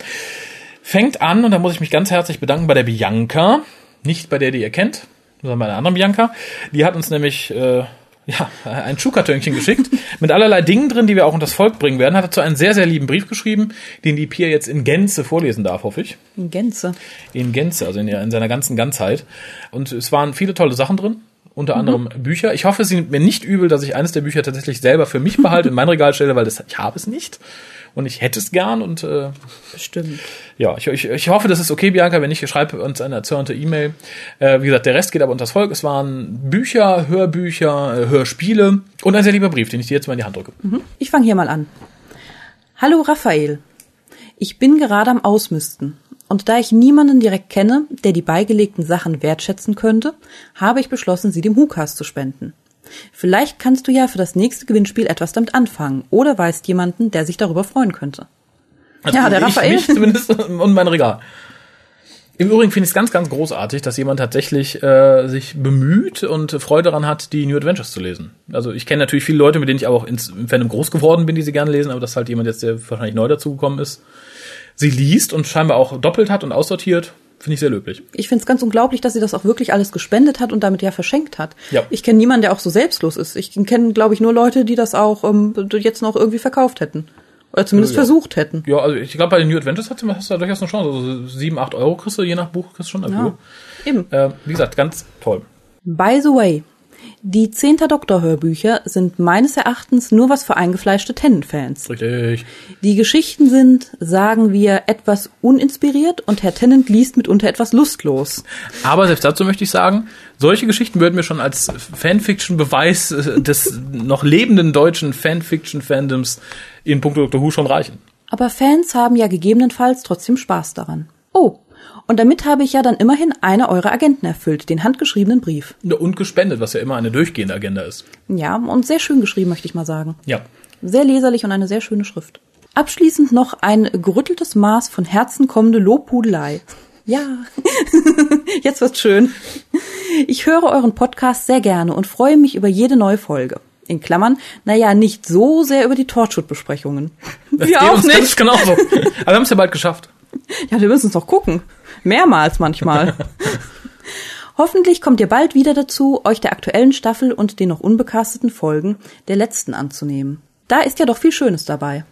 Fängt an, und da muss ich mich ganz herzlich bedanken bei der Bianca, nicht bei der, die ihr kennt, sondern bei einer anderen Bianca. Die hat uns nämlich äh, ja, ein Schuhkartönchen geschickt mit allerlei Dingen drin, die wir auch unter das Volk bringen werden. Hat dazu einen sehr, sehr lieben Brief geschrieben, den die Pia jetzt in Gänze vorlesen darf, hoffe ich. In Gänze. In Gänze, also in, in seiner ganzen Ganzheit. Und es waren viele tolle Sachen drin. Unter anderem Bücher. Ich hoffe, Sie sind mir nicht übel, dass ich eines der Bücher tatsächlich selber für mich behalte, in mein Regal stelle, weil das, ich habe es nicht. Und ich hätte es gern und äh, Bestimmt. ja, ich, ich, ich hoffe, das ist okay, Bianca. Wenn nicht, schreib uns eine erzürnte E-Mail. Äh, wie gesagt, der Rest geht aber unters Volk. Es waren Bücher, Hörbücher, äh, Hörspiele und ein sehr lieber Brief, den ich dir jetzt mal in die Hand drücke. Ich fange hier mal an. Hallo Raphael. Ich bin gerade am Ausmisten. Und da ich niemanden direkt kenne, der die beigelegten Sachen wertschätzen könnte, habe ich beschlossen, sie dem Hukas zu spenden. Vielleicht kannst du ja für das nächste Gewinnspiel etwas damit anfangen oder weißt jemanden, der sich darüber freuen könnte. Ja, der ich, Raphael. Mich zumindest und mein Regal. Im Übrigen finde ich es ganz, ganz großartig, dass jemand tatsächlich äh, sich bemüht und Freude daran hat, die New Adventures zu lesen. Also ich kenne natürlich viele Leute, mit denen ich auch ins, Fandom groß geworden bin, die sie gerne lesen, aber dass halt jemand jetzt, der wahrscheinlich neu dazugekommen ist, sie liest und scheinbar auch doppelt hat und aussortiert, finde ich sehr löblich. Ich finde es ganz unglaublich, dass sie das auch wirklich alles gespendet hat und damit ja verschenkt hat. Ja. Ich kenne niemanden, der auch so selbstlos ist. Ich kenne, glaube ich, nur Leute, die das auch ähm, jetzt noch irgendwie verkauft hätten. Oder zumindest Ja. versucht hätten. Ja, also ich glaube, bei den New Adventures hast du, hast du da durchaus eine Chance. Also sieben, acht Euro kriegst du je nach Buch kriegst du schon dafür. Eben. Äh, wie gesagt, ganz toll. By the way, die Zehnter Doktor-Hörbücher sind meines Erachtens nur was für eingefleischte Tennant-Fans. Richtig. Die Geschichten sind, sagen wir, etwas uninspiriert und Herr Tennant liest mitunter etwas lustlos. Aber selbst dazu möchte ich sagen, solche Geschichten würden mir schon als Fanfiction-Beweis äh, des noch lebenden deutschen Fanfiction-Fandoms in puncto Doctor Who schon reichen. Aber Fans haben ja gegebenenfalls trotzdem Spaß daran. Oh, und damit habe ich ja dann immerhin eine eurer Agenten erfüllt, den handgeschriebenen Brief. Ja, Und gespendet, was ja immer eine durchgehende Agenda ist. Ja, und sehr schön geschrieben, möchte ich mal sagen. Ja. Sehr leserlich und eine sehr schöne Schrift. Abschließend noch ein gerütteltes Maß von Herzen kommende Lobhudelei. Ja, jetzt wird's schön. Ich höre euren Podcast sehr gerne und freue mich über jede neue Folge. In Klammern, naja, nicht so sehr über die Torchwood-Besprechungen. Wir auch nicht. ganz genauso. Aber wir haben es ja bald geschafft. Ja, wir müssen es doch gucken. Mehrmals manchmal. Hoffentlich kommt ihr bald wieder dazu, euch der aktuellen Staffel und den noch unbecasteten Folgen der letzten anzunehmen. Da ist ja doch viel Schönes dabei.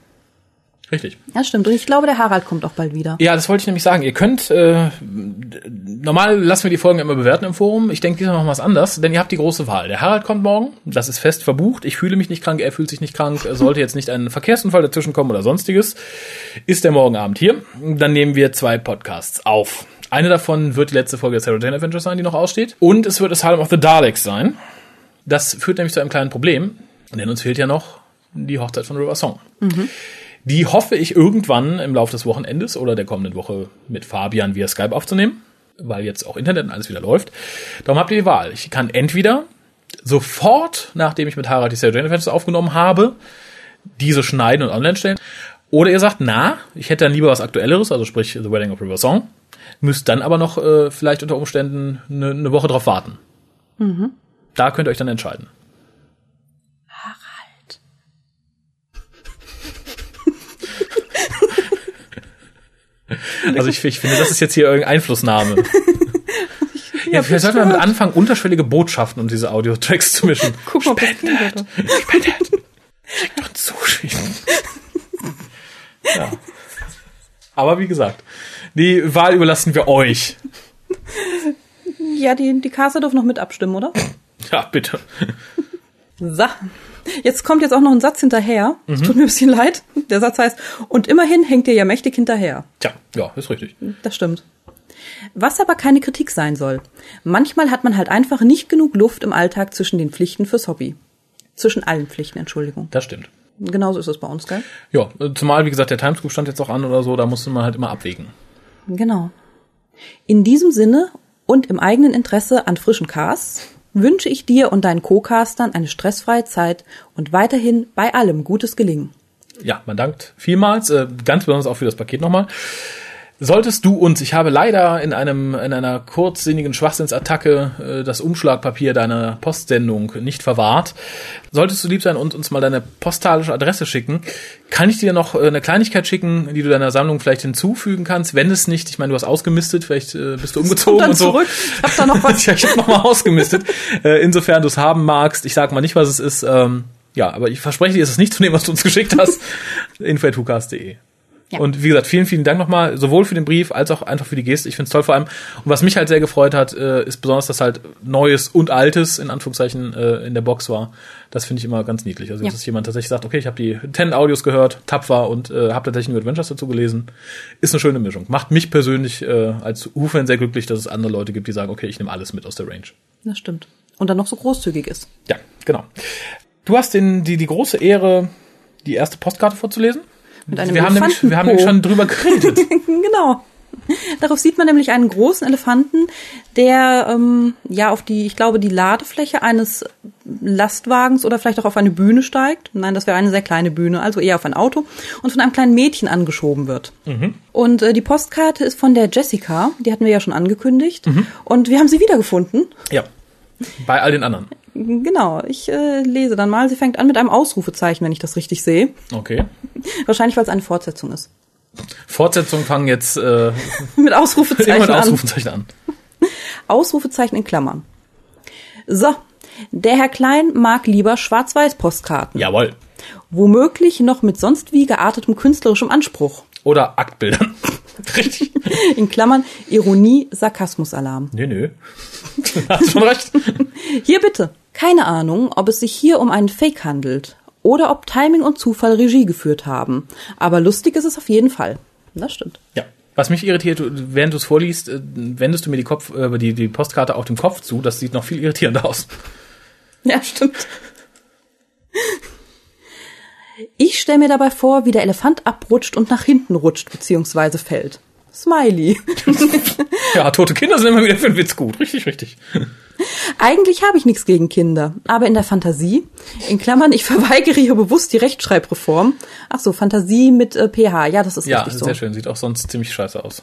Richtig. Ja, stimmt. Und ich glaube, der Harald kommt auch bald wieder. Ja, das wollte ich nämlich sagen. Ihr könnt, äh, normal lassen wir die Folgen immer bewerten im Forum. Ich denke, diesmal machen wir was anders, denn ihr habt die große Wahl. Der Harald kommt morgen, das ist fest verbucht. Ich fühle mich nicht krank, er fühlt sich nicht krank. Sollte jetzt nicht ein Verkehrsunfall dazwischen kommen oder sonstiges, ist der morgen Abend hier. Dann nehmen wir zwei Podcasts auf. Eine davon wird die letzte Folge der Sarah Jane Adventures sein, die noch aussteht. Und es wird Asylum of the Daleks sein. Das führt nämlich zu einem kleinen Problem, denn uns fehlt ja noch die Hochzeit von River Song. Die hoffe ich irgendwann im Laufe des Wochenendes oder der kommenden Woche mit Fabian via Skype aufzunehmen, weil jetzt auch Internet und alles wieder läuft. Darum habt ihr die Wahl. Ich kann entweder sofort, nachdem ich mit Harald die Sarah Adventures aufgenommen habe, diese schneiden und online stellen. Oder ihr sagt, na, ich hätte dann lieber was Aktuelleres, also sprich The Wedding of River Song, müsst dann aber noch äh, vielleicht unter Umständen eine, eine Woche drauf warten. Da könnt ihr euch dann entscheiden. Also ich, ich finde, das ist jetzt hier irgendeine Einflussnahme. Ja, vielleicht sollten wir mit anfangen, unterschwellige Botschaften und diese Audio-Tracks zu mischen. Guck mal, Spendet! Spendet! Schickt uns Zuschichten. Ja. Aber wie gesagt, die Wahl überlassen wir euch. Ja, die, die Caster dürfen noch mit abstimmen, oder? Ja, bitte. So. Jetzt kommt jetzt auch noch ein Satz hinterher. Es Mhm. tut mir ein bisschen leid. Der Satz heißt, und immerhin hängt ihr ja mächtig hinterher. Tja, ja, ist richtig. Das stimmt. Was aber keine Kritik sein soll. Manchmal hat man halt einfach nicht genug Luft im Alltag zwischen den Pflichten fürs Hobby. Zwischen allen Pflichten, Entschuldigung. Das stimmt. Genauso ist es bei uns, gell? Ja, zumal, wie gesagt, der Timescoop stand jetzt auch an oder so, da musste man halt immer abwägen. Genau. In diesem Sinne und im eigenen Interesse an frischen Casts wünsche ich dir und deinen Co-Castern eine stressfreie Zeit und weiterhin bei allem gutes Gelingen. Ja, man dankt vielmals, äh, ganz besonders auch für das Paket nochmal. Solltest du uns, ich habe leider in einem in einer kurzsinnigen Schwachsinnsattacke äh, das Umschlagpapier deiner Postsendung nicht verwahrt, solltest du lieb sein und uns mal deine postalische Adresse schicken, kann ich dir noch äh, eine Kleinigkeit schicken, die du deiner Sammlung vielleicht hinzufügen kannst, wenn es nicht, ich meine, du hast ausgemistet, vielleicht äh, bist du umgezogen dann und so. zurück. Ich hab da noch was. ja, ich habe nochmal ausgemistet. Äh, insofern du es haben magst, ich sag mal nicht, was es ist. Ähm, ja, aber ich verspreche dir, es ist nicht zu nehmen, was du uns geschickt hast. info.hukas.de. Ja. Und wie gesagt, vielen, vielen Dank nochmal, sowohl für den Brief als auch einfach für die Geste. Ich finde es toll vor allem. Und was mich halt sehr gefreut hat, äh, ist besonders, dass halt Neues und Altes in Anführungszeichen äh, in der Box war. Das finde ich immer ganz niedlich. Also, Ja. dass jemand tatsächlich sagt, okay, ich habe die 10 Audios gehört, tapfer und äh, habe tatsächlich nur Adventures dazu gelesen. Ist eine schöne Mischung. Macht mich persönlich äh, als U-Fan sehr glücklich, dass es andere Leute gibt, die sagen, okay, ich nehme alles mit aus der Range. Das stimmt. Und dann noch so großzügig ist. Ja, genau. Du hast den, die, die große Ehre, die erste Postkarte vorzulesen. Mit einem wir, haben nämlich, wir haben nämlich schon drüber geredet. genau. Darauf sieht man nämlich einen großen Elefanten, der ähm, ja auf die, ich glaube, die Ladefläche eines Lastwagens oder vielleicht auch auf eine Bühne steigt. Nein, das wäre eine sehr kleine Bühne, also eher auf ein Auto und von einem kleinen Mädchen angeschoben wird. Und äh, die Postkarte ist von der Jessica, die hatten wir ja schon angekündigt. Und wir haben sie wiedergefunden. ja. Bei all den anderen. Genau, ich äh, lese dann mal. Sie fängt an mit einem Ausrufezeichen, wenn ich das richtig sehe. Okay. Wahrscheinlich, weil es eine Fortsetzung ist. Fortsetzungen fangen jetzt äh, Mit Ausrufezeichen mit an. Ausrufezeichen an. Ausrufezeichen in Klammern. So, der Herr Klein mag lieber Schwarz-Weiß-Postkarten. Jawohl. Womöglich noch mit sonst wie geartetem künstlerischem Anspruch. Oder Aktbildern. Richtig. In Klammern Ironie, Sarkasmus-Alarm. Nö, nö. Hast schon recht. Hier bitte. Keine Ahnung, ob es sich hier um einen Fake handelt oder ob Timing und Zufall Regie geführt haben. Aber lustig ist es auf jeden Fall. Das stimmt. Ja. Was mich irritiert, während du es vorliest, äh, wendest du mir die, Kopf, äh, die, die Postkarte auf dem Kopf zu. Das sieht noch viel irritierender aus. Ja, stimmt. Ich stelle mir dabei vor, wie der Elefant abrutscht und nach hinten rutscht bzw. fällt. Smiley. Ja, tote Kinder sind immer wieder für den Witz gut. Richtig, richtig. Eigentlich habe ich nichts gegen Kinder, aber in der Fantasie, in Klammern, ich verweigere hier bewusst die Rechtschreibreform. Ach so, Fantasie mit äh, PH, ja, das ist Ja, richtig so. sehr schön. Sieht auch sonst ziemlich scheiße aus.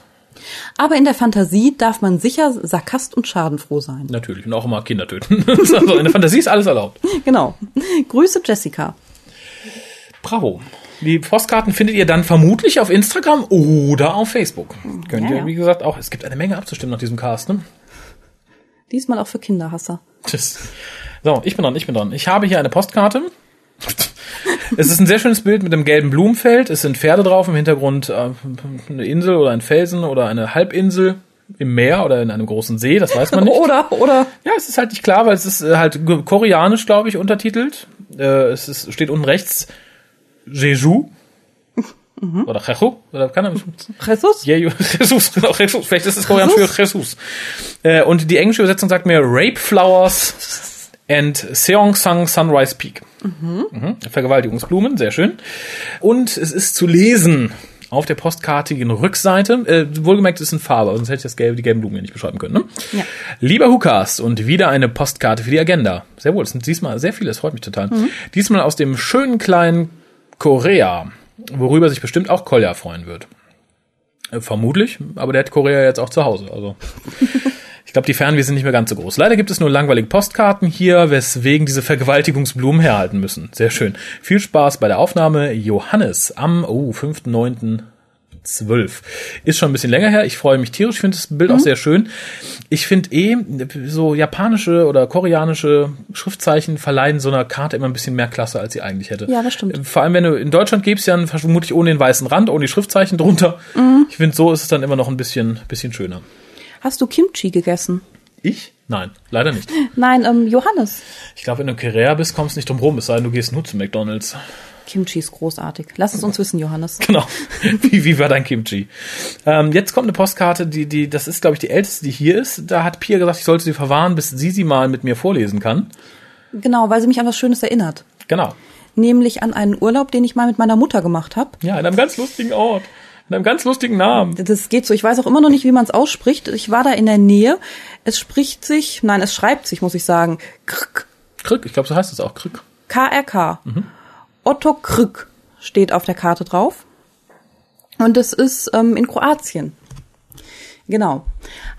Aber in der Fantasie darf man sicher sarkast und schadenfroh sein. Natürlich. Und auch immer Kinder töten. also in der Fantasie ist alles erlaubt. Genau. Grüße Jessica. Bravo. Die Postkarten findet ihr dann vermutlich auf Instagram oder auf Facebook. Könnt Ja, ihr, ja. wie gesagt, auch. Es gibt eine Menge abzustimmen nach diesem Cast, ne? Diesmal auch für Kinderhasser. Tschüss. So, ich bin dran, ich bin dran. Ich habe hier eine Postkarte. Es ist ein sehr schönes Bild mit einem gelben Blumenfeld. Es sind Pferde drauf, im Hintergrund äh, eine Insel oder ein Felsen oder eine Halbinsel im Meer oder in einem großen See, das weiß man nicht. Oder, oder, Ja, es ist halt nicht klar, weil es ist äh, halt koreanisch, glaube ich, untertitelt. Äh, es ist, steht unten rechts Jeju. Oder Jeju. Oder kann er Jesus? Jeju. Jesus, genau, Jesus. Vielleicht ist es koreanisch für Jesus. Äh, und die englische Übersetzung sagt mir Rape Flowers and Seongsang Sunrise Peak. Mhm. Vergewaltigungsblumen, sehr schön. Und es ist zu lesen auf der postkartigen Rückseite. Äh, wohlgemerkt es ist in Farbe, sonst hätte ich das gelbe, die gelben Blumen ja nicht beschreiben können. Ne? Ja. Lieber Hukas und wieder eine Postkarte für die Agenda. Sehr wohl, es sind diesmal sehr viele, es freut mich total. Diesmal aus dem schönen kleinen Korea, worüber sich bestimmt auch Kolja freuen wird. Äh, Vermutlich, aber der hat Korea jetzt auch zu Hause. Also ich glaube, die Fernweh sind nicht mehr ganz so groß. Leider gibt es nur langweilige Postkarten hier, weswegen diese Vergewaltigungsblumen herhalten müssen. Sehr schön. Viel Spaß bei der Aufnahme. Johannes am oh, 5.9.12. Ist schon ein bisschen länger her. Ich freue mich tierisch. Ich finde das Bild auch sehr schön. Ich finde eh, so japanische oder koreanische Schriftzeichen verleihen so einer Karte immer ein bisschen mehr Klasse, als sie eigentlich hätte. Ja, das stimmt. Vor allem, wenn du in Deutschland gibst, ja vermutlich ohne den weißen Rand, ohne die Schriftzeichen drunter. Ich finde, so ist es dann immer noch ein bisschen, bisschen schöner. Hast du Kimchi gegessen? Ich? Nein, leider nicht. Nein, ähm, Johannes. Ich glaube, wenn du in Korea bist, kommst du nicht drum rum, es sei denn, du gehst nur zu McDonalds. Kimchi ist großartig. Lass es uns wissen, Johannes. Genau. Wie, wie war dein Kimchi? Ähm, jetzt kommt eine Postkarte, die, die, das ist, glaube ich, die älteste, die hier ist. Da hat Pia gesagt, ich sollte sie verwahren, bis sie sie mal mit mir vorlesen kann. Genau, weil sie mich an was Schönes erinnert. Genau. Nämlich an einen Urlaub, den ich mal mit meiner Mutter gemacht habe. Ja, in einem ganz lustigen Ort. In einem ganz lustigen Namen. Das geht so. Ich weiß auch immer noch nicht, wie man es ausspricht. Ich war da in der Nähe. Es spricht sich, nein, es schreibt sich, muss ich sagen. Krk. Krück, ich glaube, so heißt es auch. Krück. KRK. Otto Krk steht auf der Karte drauf. Und es ist ähm, in Kroatien. Genau.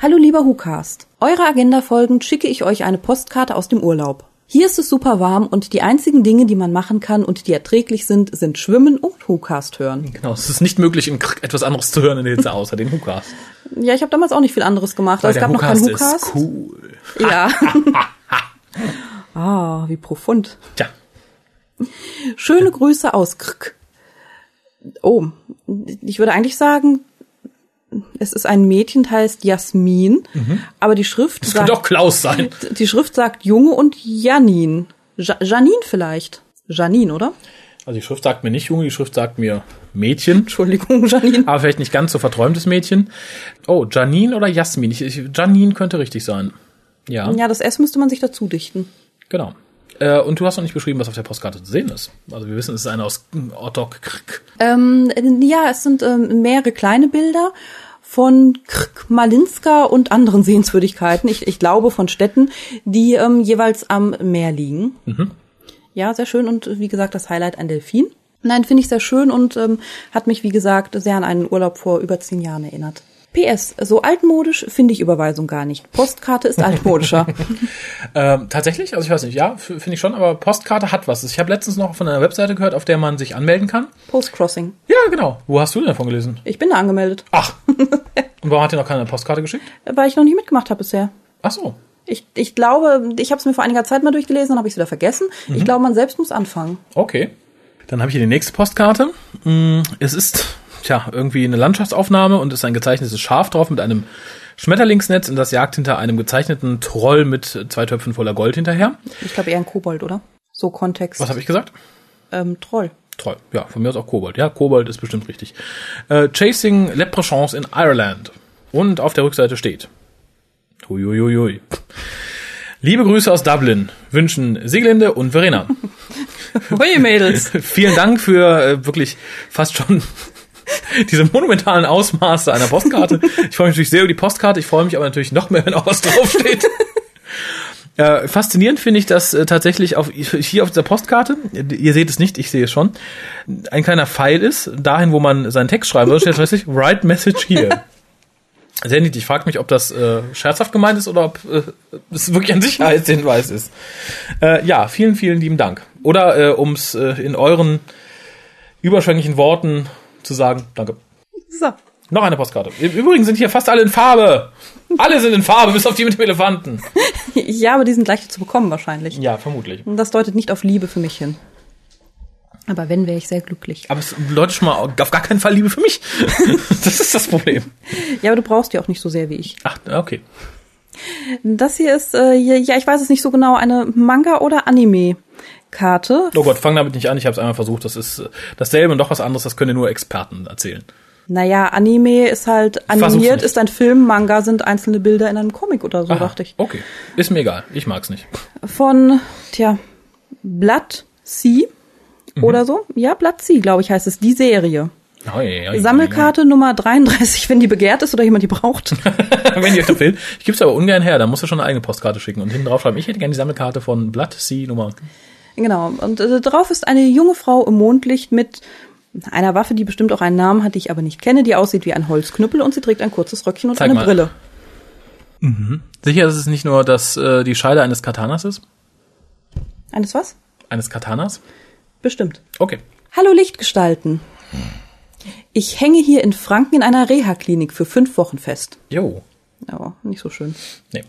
Hallo lieber Hukast. Eurer Agenda folgend schicke ich euch eine Postkarte aus dem Urlaub. Hier ist es super warm und die einzigen Dinge, die man machen kann und die erträglich sind, sind Schwimmen und Hukast hören. Genau, es ist nicht möglich, in Krk etwas anderes zu hören in der Hitze, außer den Hukas. Ja, ich habe damals auch nicht viel anderes gemacht. aber es gab noch keinen Hukast Hukast. ist cool. Ja. ah, wie profund. Tja, Schöne Grüße aus Krk. Oh, ich würde eigentlich sagen, es ist ein Mädchen, heißt Jasmin, aber die Schrift das könnte auch sagt, Klaus sein. die Schrift sagt Junge und Janin. Ja, Janine vielleicht. Janine, oder? Also die Schrift sagt mir nicht Junge, die Schrift sagt mir Mädchen. Entschuldigung, Janine. Aber vielleicht nicht ganz so verträumtes Mädchen. Oh, Janine oder Jasmin? Ich, ich, Janine könnte richtig sein. Ja, Ja, das S müsste man sich dazu dichten. genau. Äh, und du hast noch nicht beschrieben, was auf der Postkarte zu sehen ist. Also wir wissen, es ist eine aus Ortok. Ähm, ja, es sind ähm, mehrere kleine Bilder von Krk, Malinska und anderen Sehenswürdigkeiten. Ich, ich glaube von Städten, die ähm, jeweils am Meer liegen. Ja, sehr schön und wie gesagt das Highlight ein Delfin. Nein, finde ich sehr schön und ähm, hat mich wie gesagt sehr an einen Urlaub vor über zehn Jahren erinnert. PS, so altmodisch finde ich Überweisung gar nicht. Postkarte ist altmodischer. Ähm, tatsächlich? Also ich weiß nicht, ja, finde ich schon, aber Postkarte hat was. Ich habe letztens noch von einer Webseite gehört, auf der man sich anmelden kann. Postcrossing. Ja, genau. Wo hast du denn davon gelesen? Ich bin da angemeldet, Ach. Und warum hat dir noch keine Postkarte geschickt? weil ich noch nicht mitgemacht habe bisher. Ach so. Ich, ich glaube, ich habe es mir vor einiger Zeit mal durchgelesen, dann habe ich es wieder vergessen. Ich glaube, man selbst muss anfangen. Okay. Dann habe ich hier die nächste Postkarte. Mm, Es ist, tja, irgendwie eine Landschaftsaufnahme und ist ein gezeichnetes Schaf drauf mit einem Schmetterlingsnetz und das jagt hinter einem gezeichneten Troll mit zwei Töpfen voller Gold hinterher. Ich glaube eher ein Kobold, oder? So Kontext. Was habe ich gesagt? Ähm, Troll. Troll. Ja, von mir aus auch Kobold. Ja, Kobold ist bestimmt richtig. Äh, Chasing Leprechauns in Ireland. Und auf der Rückseite steht. Huiuiui. Liebe Grüße aus Dublin wünschen Sieglinde und Verena. Hui, Mädels. Vielen Dank für äh, wirklich fast schon diese monumentalen Ausmaße einer Postkarte. Ich freue mich natürlich sehr über die Postkarte. Ich freue mich aber natürlich noch mehr, wenn auch was draufsteht. Äh, faszinierend finde ich, dass äh, tatsächlich auf, hier auf dieser Postkarte, ihr seht es nicht, ich sehe es schon, ein kleiner Pfeil ist, dahin, wo man seinen Text schreiben würde, steht tatsächlich Write Message here. Sehr niedlich. Ich frage mich, ob das äh, scherzhaft gemeint ist oder ob äh, es wirklich ein Sicherheitshinweis ist. Äh, ja, vielen, vielen lieben Dank. Oder äh, um es äh, in euren überschwänglichen Worten zu sagen, danke. So. Noch eine Postkarte. Im Übrigen sind hier fast alle in Farbe. Alle sind in Farbe, bis auf die mit dem Elefanten. Ja, aber die sind leichter zu bekommen wahrscheinlich. Ja, vermutlich. Und das deutet nicht auf Liebe für mich hin. Aber wenn, wäre ich sehr glücklich. Aber es bedeutet schon mal auf gar keinen Fall Liebe für mich. das ist das Problem. Ja, aber du brauchst die auch nicht so sehr wie ich. Ach, okay. Das hier ist, äh, ja, ich weiß es nicht so genau, eine Manga- oder Anime-Karte. Oh Gott, fang damit nicht an. Ich habe es einmal versucht. Das ist äh, dasselbe und doch was anderes. Das können nur Experten erzählen. Naja, Anime ist halt animiert, ist ein Film, Manga sind einzelne Bilder in einem Comic oder so, Aha, dachte ich. Okay, ist mir egal. Ich mag's nicht. Von, tja, Blood Sea Mhm. oder so. Ja, Blood Sea, glaube ich, heißt es, die Serie. Oi, oi, oi. Sammelkarte Nummer 33, wenn die begehrt ist oder jemand die braucht. Wenn ihr fehlt. Ich gebe es aber ungern her. Da musst du schon eine eigene Postkarte schicken und hinten drauf schreiben. Ich hätte gerne die Sammelkarte von Blood Sea Nummer. Genau. Und äh, drauf ist eine junge Frau im Mondlicht mit einer Waffe, die bestimmt auch einen Namen hat, die ich aber nicht kenne, die aussieht wie ein Holzknüppel und sie trägt ein kurzes Röckchen und Zeig eine mal. Brille. Sicher, dass es nicht nur das, äh, die Scheide eines Katanas ist? Eines was? Eines Katanas? Bestimmt. Okay. Hallo Lichtgestalten. Ich hänge hier in Franken in einer Reha-Klinik für fünf Wochen fest. Jo. Aber nicht so schön. Nee.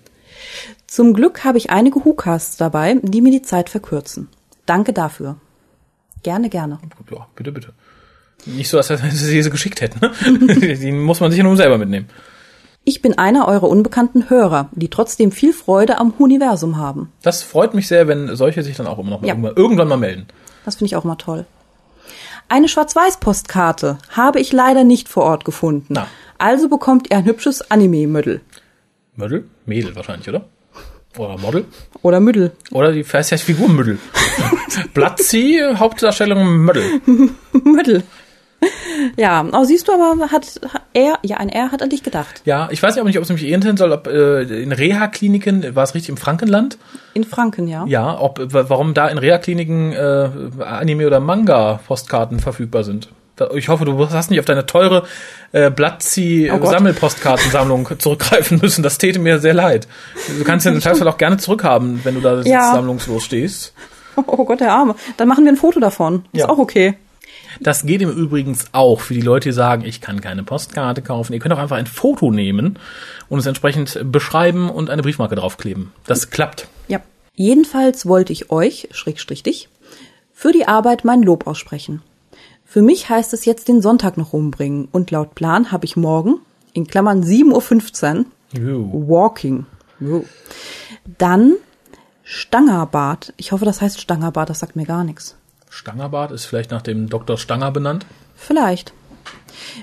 Zum Glück habe ich einige Hucasts dabei, die mir die Zeit verkürzen. Danke dafür. Gerne, gerne. Ja, bitte, bitte. Nicht so, als wenn sie diese geschickt hätten. ne? die muss man sich ja nur selber mitnehmen. Ich bin einer eurer unbekannten Hörer, die trotzdem viel Freude am Universum haben. Das freut mich sehr, wenn solche sich dann auch immer noch mal Ja. irgendwann, irgendwann mal melden. Das finde ich auch mal toll. Eine Schwarz-Weiß-Postkarte habe ich leider nicht vor Ort gefunden. Na. Also bekommt ihr ein hübsches Anime-Müddel. Mödel? Mädel wahrscheinlich, oder? Oder Model? Oder Müddel. Oder die heißt ja Figur Müdel. Platzi, Hauptdarstellung Mödel. Müddel. Ja, oh, siehst du aber, hat er, ja, ein R hat an dich gedacht. Ja, ich weiß ja aber nicht, ob es mich irritieren soll, ob äh, in Reha-Kliniken, war es richtig im Frankenland? In Franken, ja. Ja, ob warum da in Reha-Kliniken äh, Anime- oder Manga-Postkarten verfügbar sind. Ich hoffe, du hast nicht auf deine teure äh, Oh Gott. Blattzi-Sammelpostkartensammlung zurückgreifen müssen. Das täte mir sehr leid. Du kannst den Teilfall auch gerne zurückhaben, wenn du da Ja. sammlungslos stehst. Oh Gott, der Arme. Dann machen wir ein Foto davon. Ist Ja. auch okay. Das geht im Übrigen auch für die Leute, die sagen, ich kann keine Postkarte kaufen. Ihr könnt auch einfach ein Foto nehmen und es entsprechend beschreiben und eine Briefmarke draufkleben. Das klappt. Ja. Jedenfalls wollte ich euch, Schrägstrich dich, für die Arbeit mein Lob aussprechen. Für mich heißt es jetzt den Sonntag noch rumbringen und laut Plan habe ich morgen, in Klammern 7.15 Uhr, Walking. Jo. Dann Stangerbad. Ich hoffe, das heißt Stangerbad, das sagt mir gar nichts. Stangerbad ist vielleicht nach dem Dr. Stanger benannt. Vielleicht.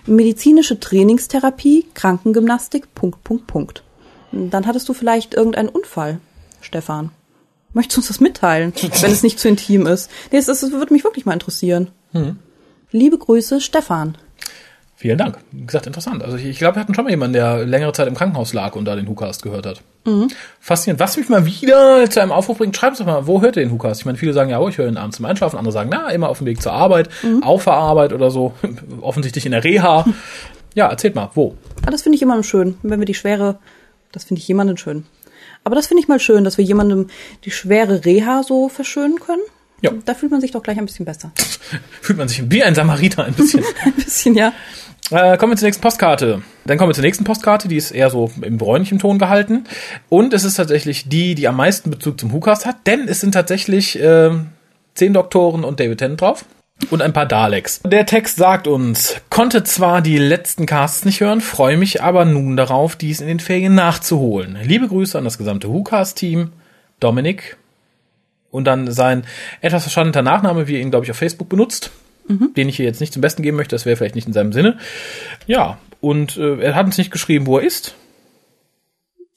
Medizinische Trainingstherapie, Krankengymnastik, Punkt, Punkt, Punkt. Dann hattest du vielleicht irgendeinen Unfall, Stefan. Möchtest du uns das mitteilen, wenn es nicht zu intim ist? Nee, es, es würde mich wirklich mal interessieren. Liebe Grüße, Stefan. Vielen Dank. Wie gesagt, interessant. Also ich, ich glaube, wir hatten schon mal jemanden, der längere Zeit im Krankenhaus lag und da den WhoCast gehört hat. Faszinierend. Was mich mal wieder zu einem Aufruf bringt, schreibt doch mal, wo hört ihr den WhoCast? Ich meine, viele sagen ja, oh, ich höre ihn abends zum Einschlafen. Andere sagen, na, immer auf dem Weg zur Arbeit, auf der Arbeit oder so. Offensichtlich in der Reha. Ja, erzählt mal, wo? Ah, das finde ich immer schön, wenn wir die schwere, das finde ich jemanden schön. Aber das finde ich mal schön, dass wir jemandem die schwere Reha so verschönen können. Ja. Da fühlt man sich doch gleich ein bisschen besser. Fühlt man sich wie ein Samariter ein bisschen. Ein bisschen, ja. Äh, kommen wir zur nächsten Postkarte. Dann kommen wir zur nächsten Postkarte, die ist eher so im bräunlichen Ton gehalten. Und es ist tatsächlich die, die am meisten Bezug zum WhoCast hat, denn es sind tatsächlich äh, zehn Doktoren und David Tennant drauf. Und ein paar Daleks. Der Text sagt uns, konnte zwar die letzten Casts nicht hören, freue mich aber nun darauf, dies in den Ferien nachzuholen. Liebe Grüße an das gesamte WhoCast-Team, Dominik und dann sein etwas verschandeter Nachname, wie er ihn, glaube ich, auf Facebook benutzt, den ich hier jetzt nicht zum Besten geben möchte, das wäre vielleicht nicht in seinem Sinne. Ja, und äh, er hat uns nicht geschrieben, wo er ist.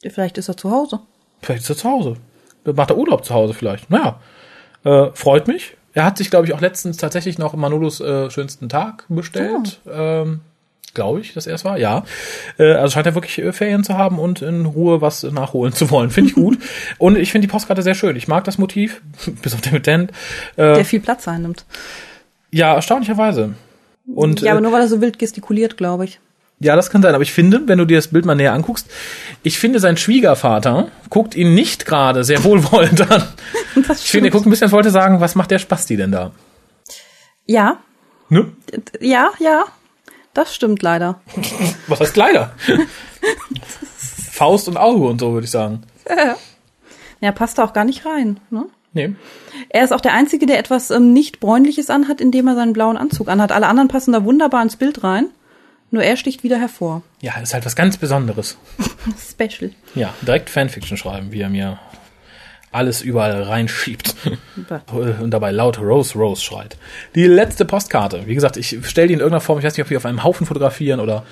Vielleicht ist er zu Hause. Vielleicht ist er zu Hause. Macht er Urlaub zu Hause vielleicht. Naja, äh, freut mich. Er hat sich, glaube ich, auch letztens tatsächlich noch Manolos äh, schönsten Tag bestellt. Ähm, glaube ich, dass er es war. Ja. Äh, also scheint er wirklich äh, Ferien zu haben und in Ruhe was nachholen zu wollen. Finde ich gut. und ich finde die Postkarte sehr schön. Ich mag das Motiv, bis auf den Tent. Äh, Der viel Platz einnimmt. ja, erstaunlicherweise. Und ja, aber äh, nur weil er so wild gestikuliert, glaube ich. ja, das kann sein. Aber ich finde, wenn du dir das Bild mal näher anguckst, ich finde, sein Schwiegervater guckt ihn nicht gerade sehr wohlwollend an. Ich finde, er guckt ein bisschen, wollte sagen, was macht der Spasti denn da? Ja, Ne? ja, ja. Das stimmt leider. Was heißt Kleider? Faust und Auge und so, würde ich sagen. Ja, passt da auch gar nicht rein. Ne? Nee. Er ist auch der Einzige, der etwas ähm, nicht bräunliches anhat, indem er seinen blauen Anzug anhat. Alle anderen passen da wunderbar ins Bild rein. Nur er sticht wieder hervor. Ja, ist halt was ganz Besonderes. Special. Ja, direkt Fanfiction schreiben, wie er mir alles überall reinschiebt. Und dabei laut Rose Rose schreit. Die letzte Postkarte. Wie gesagt, ich stelle die in irgendeiner Form, ich weiß nicht, ob wir auf einem Haufen fotografieren oder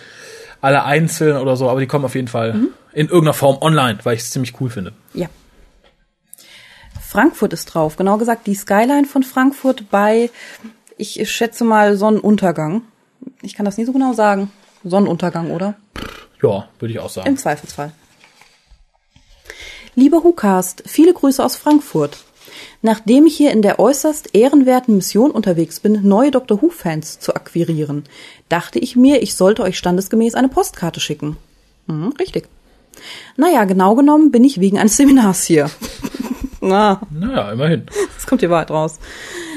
alle einzeln oder so, aber die kommen auf jeden Fall in irgendeiner Form online, weil ich es ziemlich cool finde. Ja. Frankfurt ist drauf. Genau gesagt, die Skyline von Frankfurt bei, ich schätze mal, Sonnenuntergang. Ich kann das nie so genau sagen. Sonnenuntergang, oder? Ja, würde ich auch sagen. Im Zweifelsfall. Lieber Hukast, viele Grüße aus Frankfurt. Nachdem ich hier in der äußerst ehrenwerten Mission unterwegs bin, neue Doctor Who-Fans zu akquirieren, dachte ich mir, ich sollte euch standesgemäß eine Postkarte schicken. Hm, richtig. Naja, genau genommen bin ich wegen eines Seminars hier. Na, Naja, immerhin. Jetzt kommt die Wahrheit raus.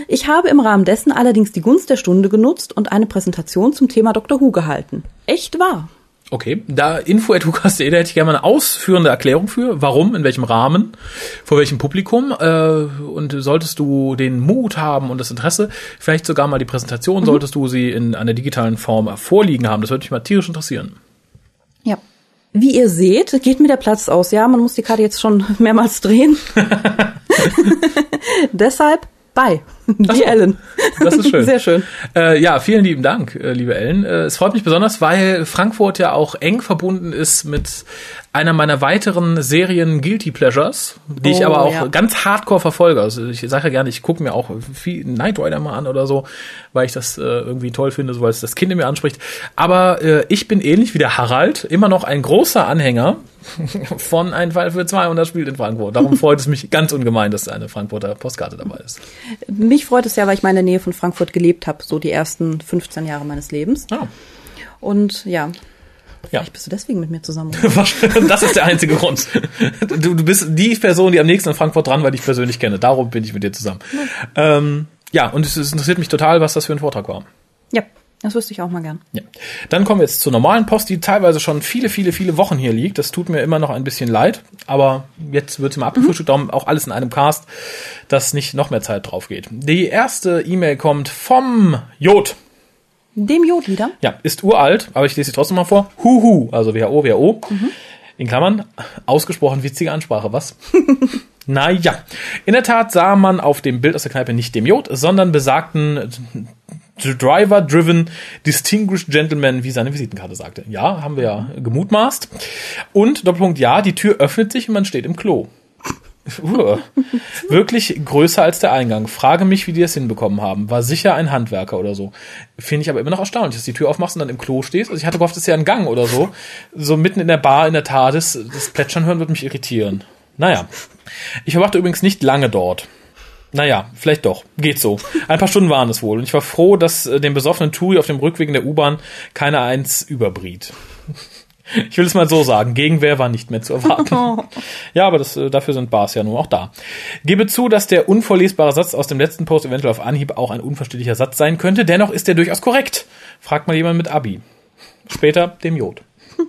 Ich habe im Rahmen dessen allerdings die Gunst der Stunde genutzt und eine Präsentation zum Thema Dr. Who gehalten. Echt wahr. Okay, da info.hukas.de, da hätte ich gerne mal eine ausführende Erklärung für. Warum, in welchem Rahmen, vor welchem Publikum. Äh, und solltest du den Mut haben und das Interesse, vielleicht sogar mal die Präsentation, solltest du sie in einer digitalen Form vorliegen haben. Das würde mich mal tierisch interessieren. Ja. Wie ihr seht, geht mir der Platz aus. Ja, man muss die Karte jetzt schon mehrmals drehen. Deshalb bye. Die so. Ellen. Das ist schön. Sehr schön. Äh, ja, vielen lieben Dank, äh, liebe Ellen. Äh, es freut mich besonders, weil Frankfurt ja auch eng verbunden ist mit einer meiner weiteren Serien Guilty Pleasures, die ich Oh, aber auch ja. ganz hardcore verfolge. Also ich sage ja gerne, ich gucke mir auch viel Knight Rider mal an oder so, weil ich das äh, irgendwie toll finde, so weil es das Kind in mir anspricht. Aber äh, ich bin ähnlich wie der Harald immer noch ein großer Anhänger von Ein Fall für zwei und das spielt in Frankfurt. Darum freut es mich ganz ungemein, dass eine Frankfurter Postkarte dabei ist. Mich Mich freut es ja, weil ich mal in der Nähe von Frankfurt gelebt habe, so die ersten 15 Jahre meines Lebens. Ah. Und ja, Ja. vielleicht bist du deswegen mit mir zusammen. Das ist der einzige Grund. Du, du bist die Person, die am nächsten in Frankfurt dran, weil ich persönlich kenne. Darum bin ich mit dir zusammen. Ähm, ja, und es, es interessiert mich total, was das für ein Vortrag war. ja, das wüsste ich auch mal gern. Ja. Dann kommen wir jetzt zur normalen Post, die teilweise schon viele, viele, viele Wochen hier liegt. Das tut mir immer noch ein bisschen leid, aber jetzt wird sie mal abgefrühstückt, darum auch alles in einem Cast, dass nicht noch mehr Zeit drauf geht. Die erste E-Mail kommt vom Jod. Dem Jod wieder. Ja, ist uralt, aber ich lese sie trotzdem mal vor. Huhu, also WHO, WHO. In Klammern, ausgesprochen witzige Ansprache, was? naja, in der Tat sah man auf dem Bild aus der Kneipe nicht dem Jod, sondern besagten Driver-driven Distinguished Gentleman, wie seine Visitenkarte sagte. Ja, haben wir ja gemutmaßt. Und Doppelpunkt, ja, die Tür öffnet sich und man steht im Klo. Uh, wirklich größer als der Eingang. Frage mich, wie die das hinbekommen haben. War sicher ein Handwerker oder so. Finde ich aber immer noch erstaunlich, dass die Tür aufmachst und dann im Klo stehst. Also ich hatte gehofft, das ist ja ein Gang oder so. So mitten in der Bar, in der TARDIS. Das Plätschern hören wird mich irritieren. Naja. Ich verbrachte übrigens nicht lange dort. Naja, vielleicht doch. Geht so. Ein paar Stunden waren es wohl. Und ich war froh, dass äh, dem besoffenen Tui auf dem Rückweg in der U-Bahn keiner eins überbriet. Ich will es mal so sagen, Gegenwehr war nicht mehr zu erwarten. Ja, aber das, äh, dafür sind Bars ja nun auch da. Gebe zu, dass der unvorlesbare Satz aus dem letzten Post eventuell auf Anhieb auch ein unverständlicher Satz sein könnte. Dennoch ist er durchaus korrekt. Fragt mal jemand mit Abi. Später dem Jod.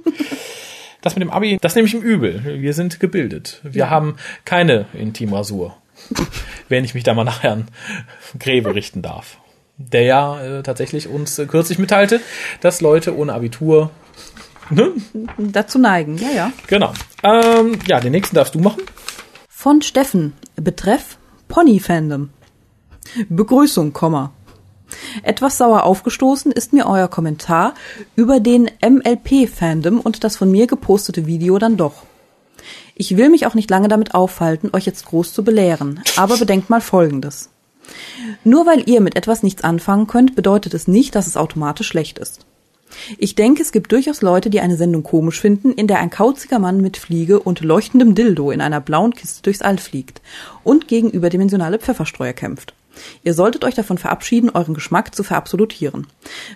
Das mit dem Abi, das nehme ich ihm übel. Wir sind gebildet. Wir haben keine Intimrasur. Wenn ich mich da mal nachher an Greve richten darf. Der ja äh, tatsächlich uns äh, kürzlich mitteilte, dass Leute ohne Abitur Ne? Dazu neigen, ja, ja. Genau. Ähm, ja, den nächsten darfst du machen. Von Steffen. Betreff Pony-Fandom. Begrüßung, Komma. Etwas sauer aufgestoßen ist mir euer Kommentar über den MLP-Fandom und das von mir gepostete Video dann doch. Ich will mich auch nicht lange damit aufhalten, euch jetzt groß zu belehren, aber bedenkt mal Folgendes. Nur weil ihr mit etwas nichts anfangen könnt, bedeutet es nicht, dass es automatisch schlecht ist. Ich denke, es gibt durchaus Leute, die eine Sendung komisch finden, in der ein kauziger Mann mit Fliege und leuchtendem Dildo in einer blauen Kiste durchs All fliegt und gegen überdimensionale Pfefferstreuer kämpft. Ihr solltet euch davon verabschieden, euren Geschmack zu verabsolutieren.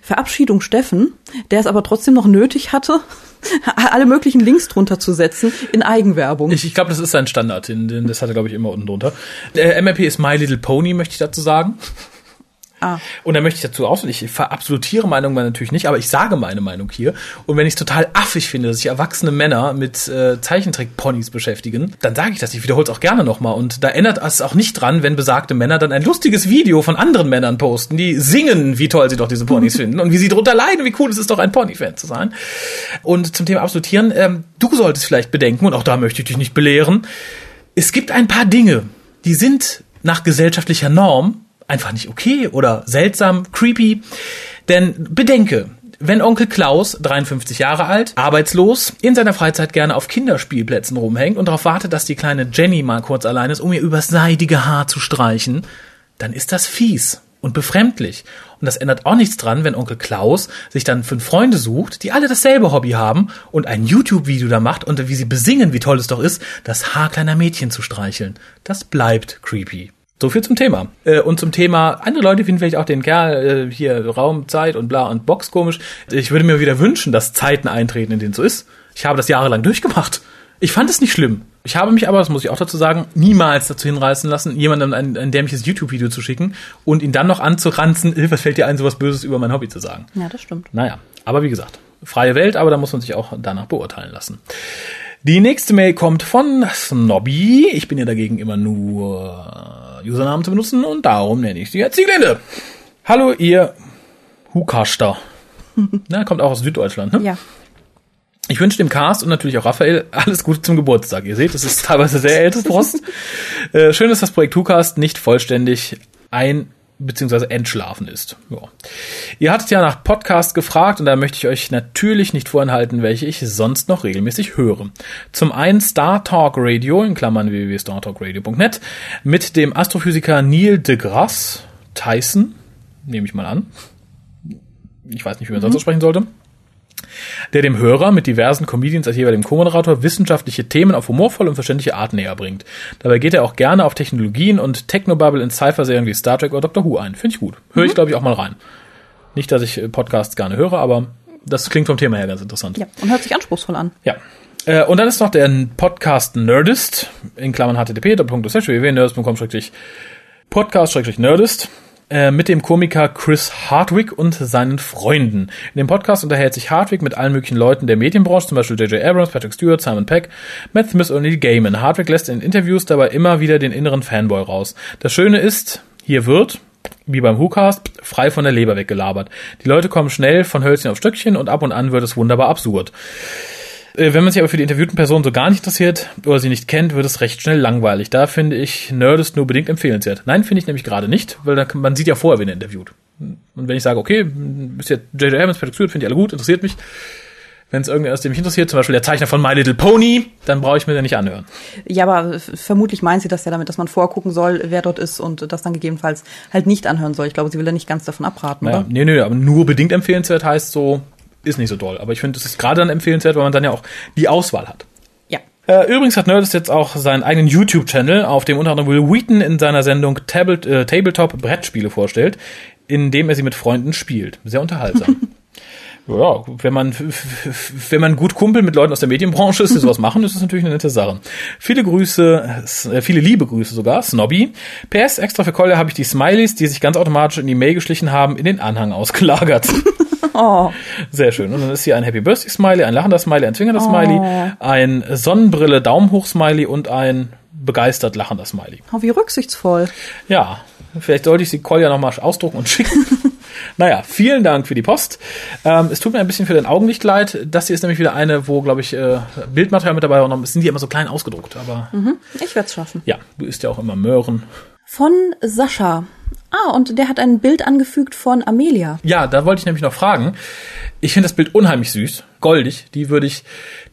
Verabschiedung Steffen, der es aber trotzdem noch nötig hatte, alle möglichen Links drunter zu setzen in Eigenwerbung. Ich, ich glaube, das ist sein Standard. Den, den, das hat er, glaube ich, immer unten drunter. Der MLP ist My Little Pony, möchte ich dazu sagen. Ah. Und da möchte ich dazu auch, ich verabsolutiere Meinung natürlich nicht, aber ich sage meine Meinung hier. Und wenn ich es total affig finde, dass sich erwachsene Männer mit äh, Zeichentrick-Ponys beschäftigen, dann sage ich das. Ich wiederhole es auch gerne nochmal. Und da ändert es auch nicht dran, wenn besagte Männer dann ein lustiges Video von anderen Männern posten, die singen, wie toll sie doch diese Ponys finden und wie sie drunter leiden, wie cool es ist, doch ein Pony-Fan zu sein. Und zum Thema Absolutieren, ähm, du solltest vielleicht bedenken, und auch da möchte ich dich nicht belehren, es gibt ein paar Dinge, die sind nach gesellschaftlicher Norm einfach nicht okay oder seltsam, creepy. Denn bedenke, wenn Onkel Klaus, 53 Jahre alt, arbeitslos, in seiner Freizeit gerne auf Kinderspielplätzen rumhängt und darauf wartet, dass die kleine Jenny mal kurz allein ist, um ihr übers seidige Haar zu streichen, dann ist das fies und befremdlich. Und das ändert auch nichts dran, wenn Onkel Klaus sich dann fünf Freunde sucht, die alle dasselbe Hobby haben und ein YouTube-Video da macht und wie sie besingen, wie toll es doch ist, das Haar kleiner Mädchen zu streicheln. Das bleibt creepy. So viel zum Thema. Äh, und zum Thema, andere Leute finden vielleicht auch den Kerl äh, hier Raum, Zeit und bla und Box komisch. Ich würde mir wieder wünschen, dass Zeiten eintreten, in denen es so ist. Ich habe das jahrelang durchgemacht. Ich fand es nicht schlimm. Ich habe mich aber, das muss ich auch dazu sagen, niemals dazu hinreißen lassen, jemandem ein, ein dämliches YouTube-Video zu schicken und ihn dann noch anzuranzen, "Äh, was fällt dir ein, sowas Böses über mein Hobby zu sagen. Ja, das stimmt. Naja, aber wie gesagt, freie Welt, aber da muss man sich auch danach beurteilen lassen. Die nächste Mail kommt von Snobby. Ich bin ja dagegen immer nur Usernamen zu benutzen und darum nenne ich sie jetzt Sieglinde. Hallo, ihr Hukaster. Na, kommt auch aus Süddeutschland, ne? Ja. Ich wünsche dem Cast und natürlich auch Raphael alles Gute zum Geburtstag. Ihr seht, es ist teilweise sehr ältes Post. äh, schön, dass das Projekt Hucast nicht vollständig ein beziehungsweise entschlafen ist. Ja. Ihr hattet ja nach Podcast gefragt und da möchte ich euch natürlich nicht vorenthalten, welche ich sonst noch regelmäßig höre. Zum einen Star Talk Radio in Klammern www.startalkradio.net mit dem Astrophysiker Neil deGrasse Tyson, nehme ich mal an. Ich weiß nicht, wie man sonst so sprechen sollte. Der dem Hörer mit diversen Comedians als jeweils dem Co-Moderator wissenschaftliche Themen auf humorvolle und verständliche Art näher bringt. Dabei geht er auch gerne auf Technologien und Technobubble in Cypher-Serien wie Star Trek oder Doctor Who ein. Finde ich gut. Höre ich, glaube ich, auch mal rein. Nicht, dass ich äh, Podcasts gerne höre, aber das klingt vom Thema her ganz interessant. Ja, und hört sich anspruchsvoll an. Ja. Äh, und dann ist noch der Podcast Nerdist, in Klammern http, äh, mit dem Komiker Chris Hardwick und seinen Freunden. In dem Podcast unterhält sich Hardwick mit allen möglichen Leuten der Medienbranche, zum Beispiel J.J. Abrams, Patrick Stewart, Simon Peck, Matt Smith und Neil Gaiman. Hardwick lässt in Interviews dabei immer wieder den inneren Fanboy raus. Das Schöne ist, hier wird, wie beim WhoCast, frei von der Leber weggelabert. Die Leute kommen schnell von Hölzchen auf Stöckchen und ab und an wird es wunderbar absurd. Äh, wenn man sich aber für die interviewten Personen so gar nicht interessiert oder sie nicht kennt, wird es recht schnell langweilig. Da finde ich Nerdist nur bedingt empfehlenswert. Nein, finde ich nämlich gerade nicht, weil da, man sieht ja vorher, wen er interviewt. Und wenn ich sage, okay, bis jetzt J.J. Abrams, Patrick Stewart, finde ich alle gut, interessiert mich. Wenn es irgendwer ist, der mich interessiert, zum Beispiel der Zeichner von My Little Pony, dann brauche ich mir den nicht anhören. Ja, aber vermutlich meint sie das ja damit, dass man vorgucken soll, wer dort ist und das dann gegebenenfalls halt nicht anhören soll. Ich glaube, sie will ja nicht ganz davon abraten, naja, oder? Nee, nee, aber nur bedingt empfehlenswert heißt so, ist nicht so toll. Aber ich finde, es ist gerade dann empfehlenswert, weil man dann ja auch die Auswahl hat. Ja. Äh, übrigens hat Nerdist jetzt auch seinen eigenen YouTube-Channel, auf dem unter anderem Will Wheaton in seiner Sendung Tablet, äh, Tabletop Brettspiele vorstellt, in dem er sie mit Freunden spielt. Sehr unterhaltsam. ja, wenn man, wenn man gut Kumpel mit Leuten aus der Medienbranche ist, die sowas machen, ist das natürlich eine nette Sache. Viele Grüße, äh, viele liebe Grüße sogar, Snobby. PS, extra für Kolja habe ich die Smileys, die sich ganz automatisch in die Mail geschlichen haben, in den Anhang ausgelagert. Oh. Sehr schön. Und dann ist hier ein Happy Birthday Smiley, ein lachender Smiley, ein zwingender Smiley, ein Sonnenbrille Daumen hoch Smiley und ein begeistert lachender Smiley. Oh, wie rücksichtsvoll. Ja, vielleicht sollte ich sie Kolja nochmal ausdrucken und schicken. naja, vielen Dank für die Post. Ähm, es tut mir ein bisschen für den Augenlicht leid. Das hier ist nämlich wieder eine, wo, glaube ich, äh, Bildmaterial mit dabei war. Noch sind die immer so klein ausgedruckt. Aber Mhm. Ich werde es schaffen. ja, du isst ja auch immer Möhren. Von Sascha. Ah, und der hat ein Bild angefügt von Amelia. Ja, da wollte ich nämlich noch fragen. Ich finde das Bild unheimlich süß, goldig. Die würde ich,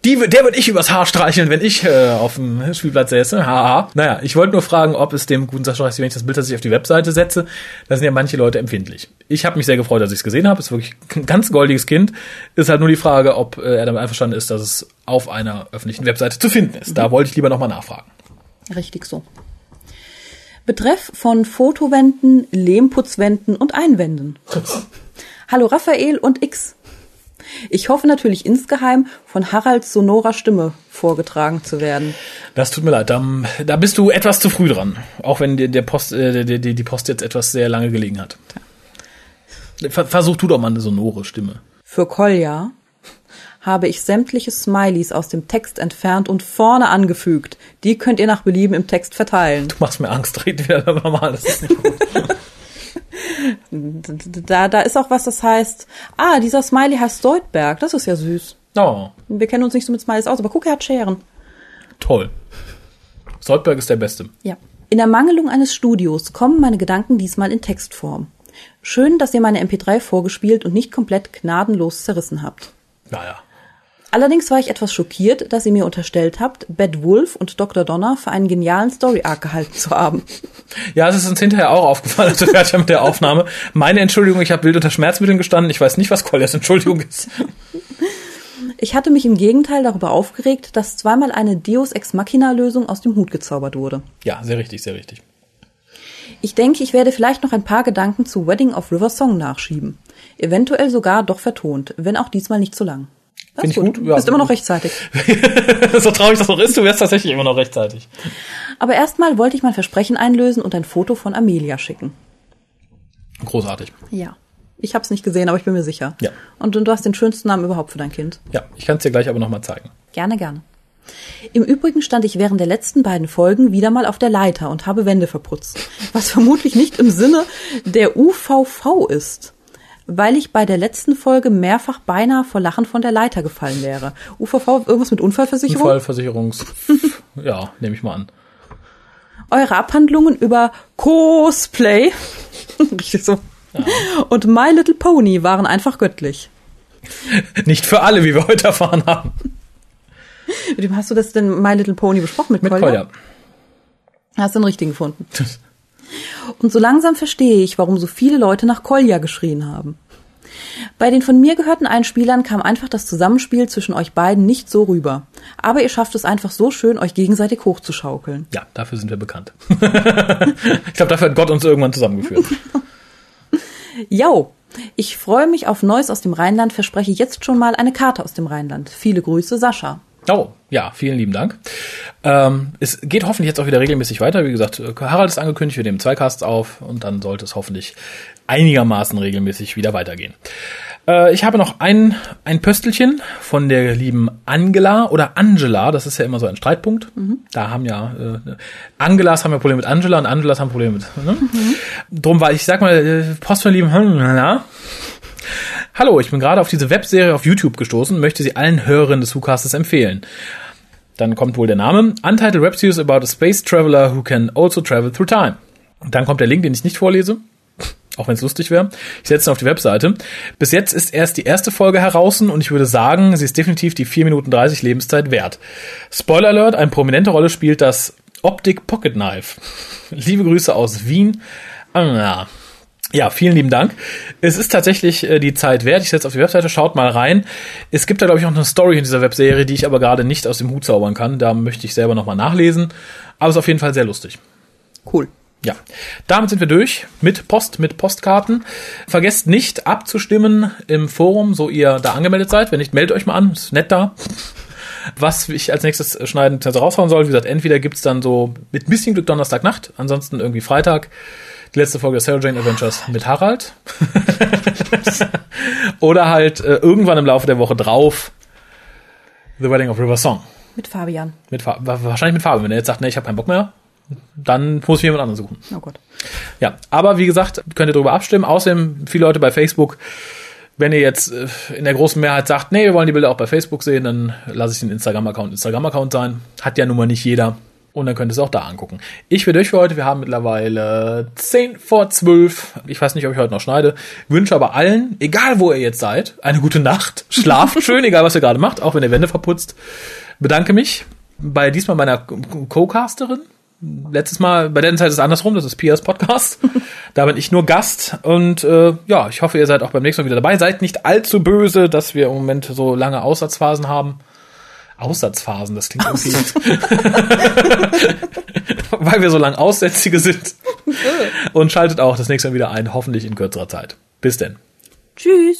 die, der würde ich übers Haar streicheln, wenn ich äh, auf dem Spielplatz säße. Haha. Naja, ich wollte nur fragen, ob es dem guten Sascha reicht, wenn ich das Bild tatsächlich auf die Webseite setze. Da sind ja manche Leute empfindlich. Ich habe mich sehr gefreut, als ich es gesehen habe. Ist wirklich ein ganz goldiges Kind. Ist halt nur die Frage, ob äh, er damit einverstanden ist, dass es auf einer öffentlichen Webseite zu finden ist. Da wollte ich lieber nochmal nachfragen. Richtig so. Betreff von Fotowänden, Lehmputzwänden und Einwänden. Hallo Raphael und X. Ich hoffe natürlich insgeheim, von Haralds sonorer Stimme vorgetragen zu werden. Das tut mir leid, da, da bist du etwas zu früh dran. Auch wenn dir der Post, äh, die, die, die Post jetzt etwas sehr lange gelegen hat. Ver, versuch du doch mal eine sonore Stimme. Für Kolja habe ich sämtliche Smileys aus dem Text entfernt und vorne angefügt. Die könnt ihr nach Belieben im Text verteilen. Du machst mir Angst, red wieder normal, das ist nicht gut. Da, da ist auch was, das heißt, ah, dieser Smiley heißt Soldberg. Das ist ja süß. Oh, Wir kennen uns nicht so mit Smileys aus, aber guck, er hat Scheren. toll. Soldberg ist der Beste. Ja. In der Mangelung eines Studios kommen meine Gedanken diesmal in Textform. Schön, dass ihr meine MP3 vorgespielt und nicht komplett gnadenlos zerrissen habt. Naja. Allerdings war ich etwas schockiert, dass ihr mir unterstellt habt, Bad Wolf und Dr. Donner für einen genialen Story-Arc gehalten zu haben. Ja, es ist uns hinterher auch aufgefallen, als wir fertig waren mit der Aufnahme. Meine Entschuldigung, ich habe wild unter Schmerzmitteln gestanden. Ich weiß nicht, was Koljas Entschuldigung ist. Ich hatte mich im Gegenteil darüber aufgeregt, dass zweimal eine Deus Ex Machina-Lösung aus dem Hut gezaubert wurde. Ja, sehr richtig, sehr richtig. Ich denke, ich werde vielleicht noch ein paar Gedanken zu Wedding of River Song nachschieben. Eventuell sogar doch vertont, wenn auch diesmal nicht zu lang. Das Find ist ich gut, Du ja. bist immer noch rechtzeitig. so traurig das noch ist, du wärst tatsächlich immer noch rechtzeitig. Aber erstmal wollte ich mein Versprechen einlösen und ein Foto von Amelia schicken. Großartig. Ja. Ich habe es nicht gesehen, aber ich bin mir sicher. Ja. Und du hast den schönsten Namen überhaupt für dein Kind. Ja, ich kann es dir gleich aber nochmal zeigen. Gerne, gerne. Im Übrigen stand ich während der letzten beiden Folgen wieder mal auf der Leiter und habe Wände verputzt. Was vermutlich nicht im Sinne der UVV ist. Weil ich bei der letzten Folge mehrfach beinahe vor Lachen von der Leiter gefallen wäre. UVV, irgendwas mit Unfallversicherung? Unfallversicherungs... ja, nehme ich mal an. Eure Abhandlungen über Cosplay richtig so, und My Little Pony waren einfach göttlich. Nicht für alle, wie wir heute erfahren haben. Mit wem hast du das denn My Little Pony besprochen? Mit, Mit Kolja? Kolja. Hast du den richtigen gefunden. Und so langsam verstehe ich, warum so viele Leute nach Kolja geschrien haben. Bei den von mir gehörten Einspielern kam einfach das Zusammenspiel zwischen euch beiden nicht so rüber. Aber ihr schafft es einfach so schön, euch gegenseitig hochzuschaukeln. Ja, dafür sind wir bekannt. ich glaube, dafür hat Gott uns irgendwann zusammengeführt. Yo, ich freue mich auf Neues aus dem Rheinland, verspreche jetzt schon mal eine Karte aus dem Rheinland. Viele Grüße, Sascha. Oh, ja, vielen lieben Dank. Ähm, es geht hoffentlich jetzt auch wieder regelmäßig weiter. Wie gesagt, Harald ist angekündigt, wir nehmen zwei Casts auf und dann sollte es hoffentlich einigermaßen regelmäßig wieder weitergehen. Äh, ich habe noch ein, ein Pöstelchen von der lieben Angela oder Angela, das ist ja immer so ein Streitpunkt. Mhm. Da haben ja äh, Angelas haben ja Probleme mit Angela und Angelas haben Probleme mit. Ne? Mhm. Drum war ich sag mal, äh, Post von lieben na, Hallo, ich bin gerade auf diese Webserie auf YouTube gestoßen und möchte sie allen Hörerinnen des WhoCastes empfehlen. Dann kommt wohl der Name. Untitled Web Series about a Space Traveler who can also travel through time. dann kommt der Link, den ich nicht vorlese. Auch wenn es lustig wäre. Ich setze ihn auf die Webseite. Bis jetzt ist erst die erste Folge heraus und ich würde sagen, sie ist definitiv die 4 Minuten 30 Lebenszeit wert. Spoiler Alert, eine prominente Rolle spielt das Optic Pocket Knife. Liebe Grüße aus Wien. Ah, ja, vielen lieben Dank. Es ist tatsächlich äh, die Zeit wert. Ich setze auf die Webseite, schaut mal rein. Es gibt da, glaube ich, noch eine Story in dieser Webserie, die ich aber gerade nicht aus dem Hut zaubern kann. Da möchte ich selber nochmal nachlesen. Aber es ist auf jeden Fall sehr lustig. Cool. Ja, damit sind wir durch mit Post, mit Postkarten. Vergesst nicht abzustimmen im Forum, so ihr da angemeldet seid. Wenn nicht, meldet euch mal an, ist nett da. Was ich als nächstes schneiden raushauen soll, wie gesagt, entweder gibt's dann so mit ein bisschen Glück Donnerstagnacht, ansonsten irgendwie Freitag die letzte Folge Sarah Jane Adventures mit Harald. Oder halt äh, irgendwann im Laufe der Woche drauf The Wedding of River Song. Mit Fabian. Mit Fa wahrscheinlich mit Fabian. Wenn er jetzt sagt, nee, ich habe keinen Bock mehr, dann muss ich jemand anderen suchen. Oh Gott. Ja, aber wie gesagt, könnt ihr darüber abstimmen. Außerdem viele Leute bei Facebook. Wenn ihr jetzt äh, in der großen Mehrheit sagt, nee, wir wollen die Bilder auch bei Facebook sehen, dann lasse ich den Instagram-Account Instagram-Account sein. Hat ja nun mal nicht jeder. Und dann könnt ihr es auch da angucken. Ich bin durch für heute. Wir haben mittlerweile 10 vor 12. Ich weiß nicht, ob ich heute noch schneide. Wünsche aber allen, egal wo ihr jetzt seid, eine gute Nacht. Schlaft schön, egal was ihr gerade macht, auch wenn ihr Wände verputzt. Bedanke mich bei diesmal meiner Co-Casterin. Letztes Mal, bei der Zeit ist es andersrum, das ist Pias Podcast. da bin ich nur Gast und äh, ja, ich hoffe, ihr seid auch beim nächsten Mal wieder dabei. Seid nicht allzu böse, dass wir im Moment so lange Aussatzphasen haben. Aussatzphasen, das klingt irgendwie. Weil wir so lang Aussätzige sind. Und schaltet auch das nächste Mal wieder ein, hoffentlich in kürzerer Zeit. Bis denn. Tschüss.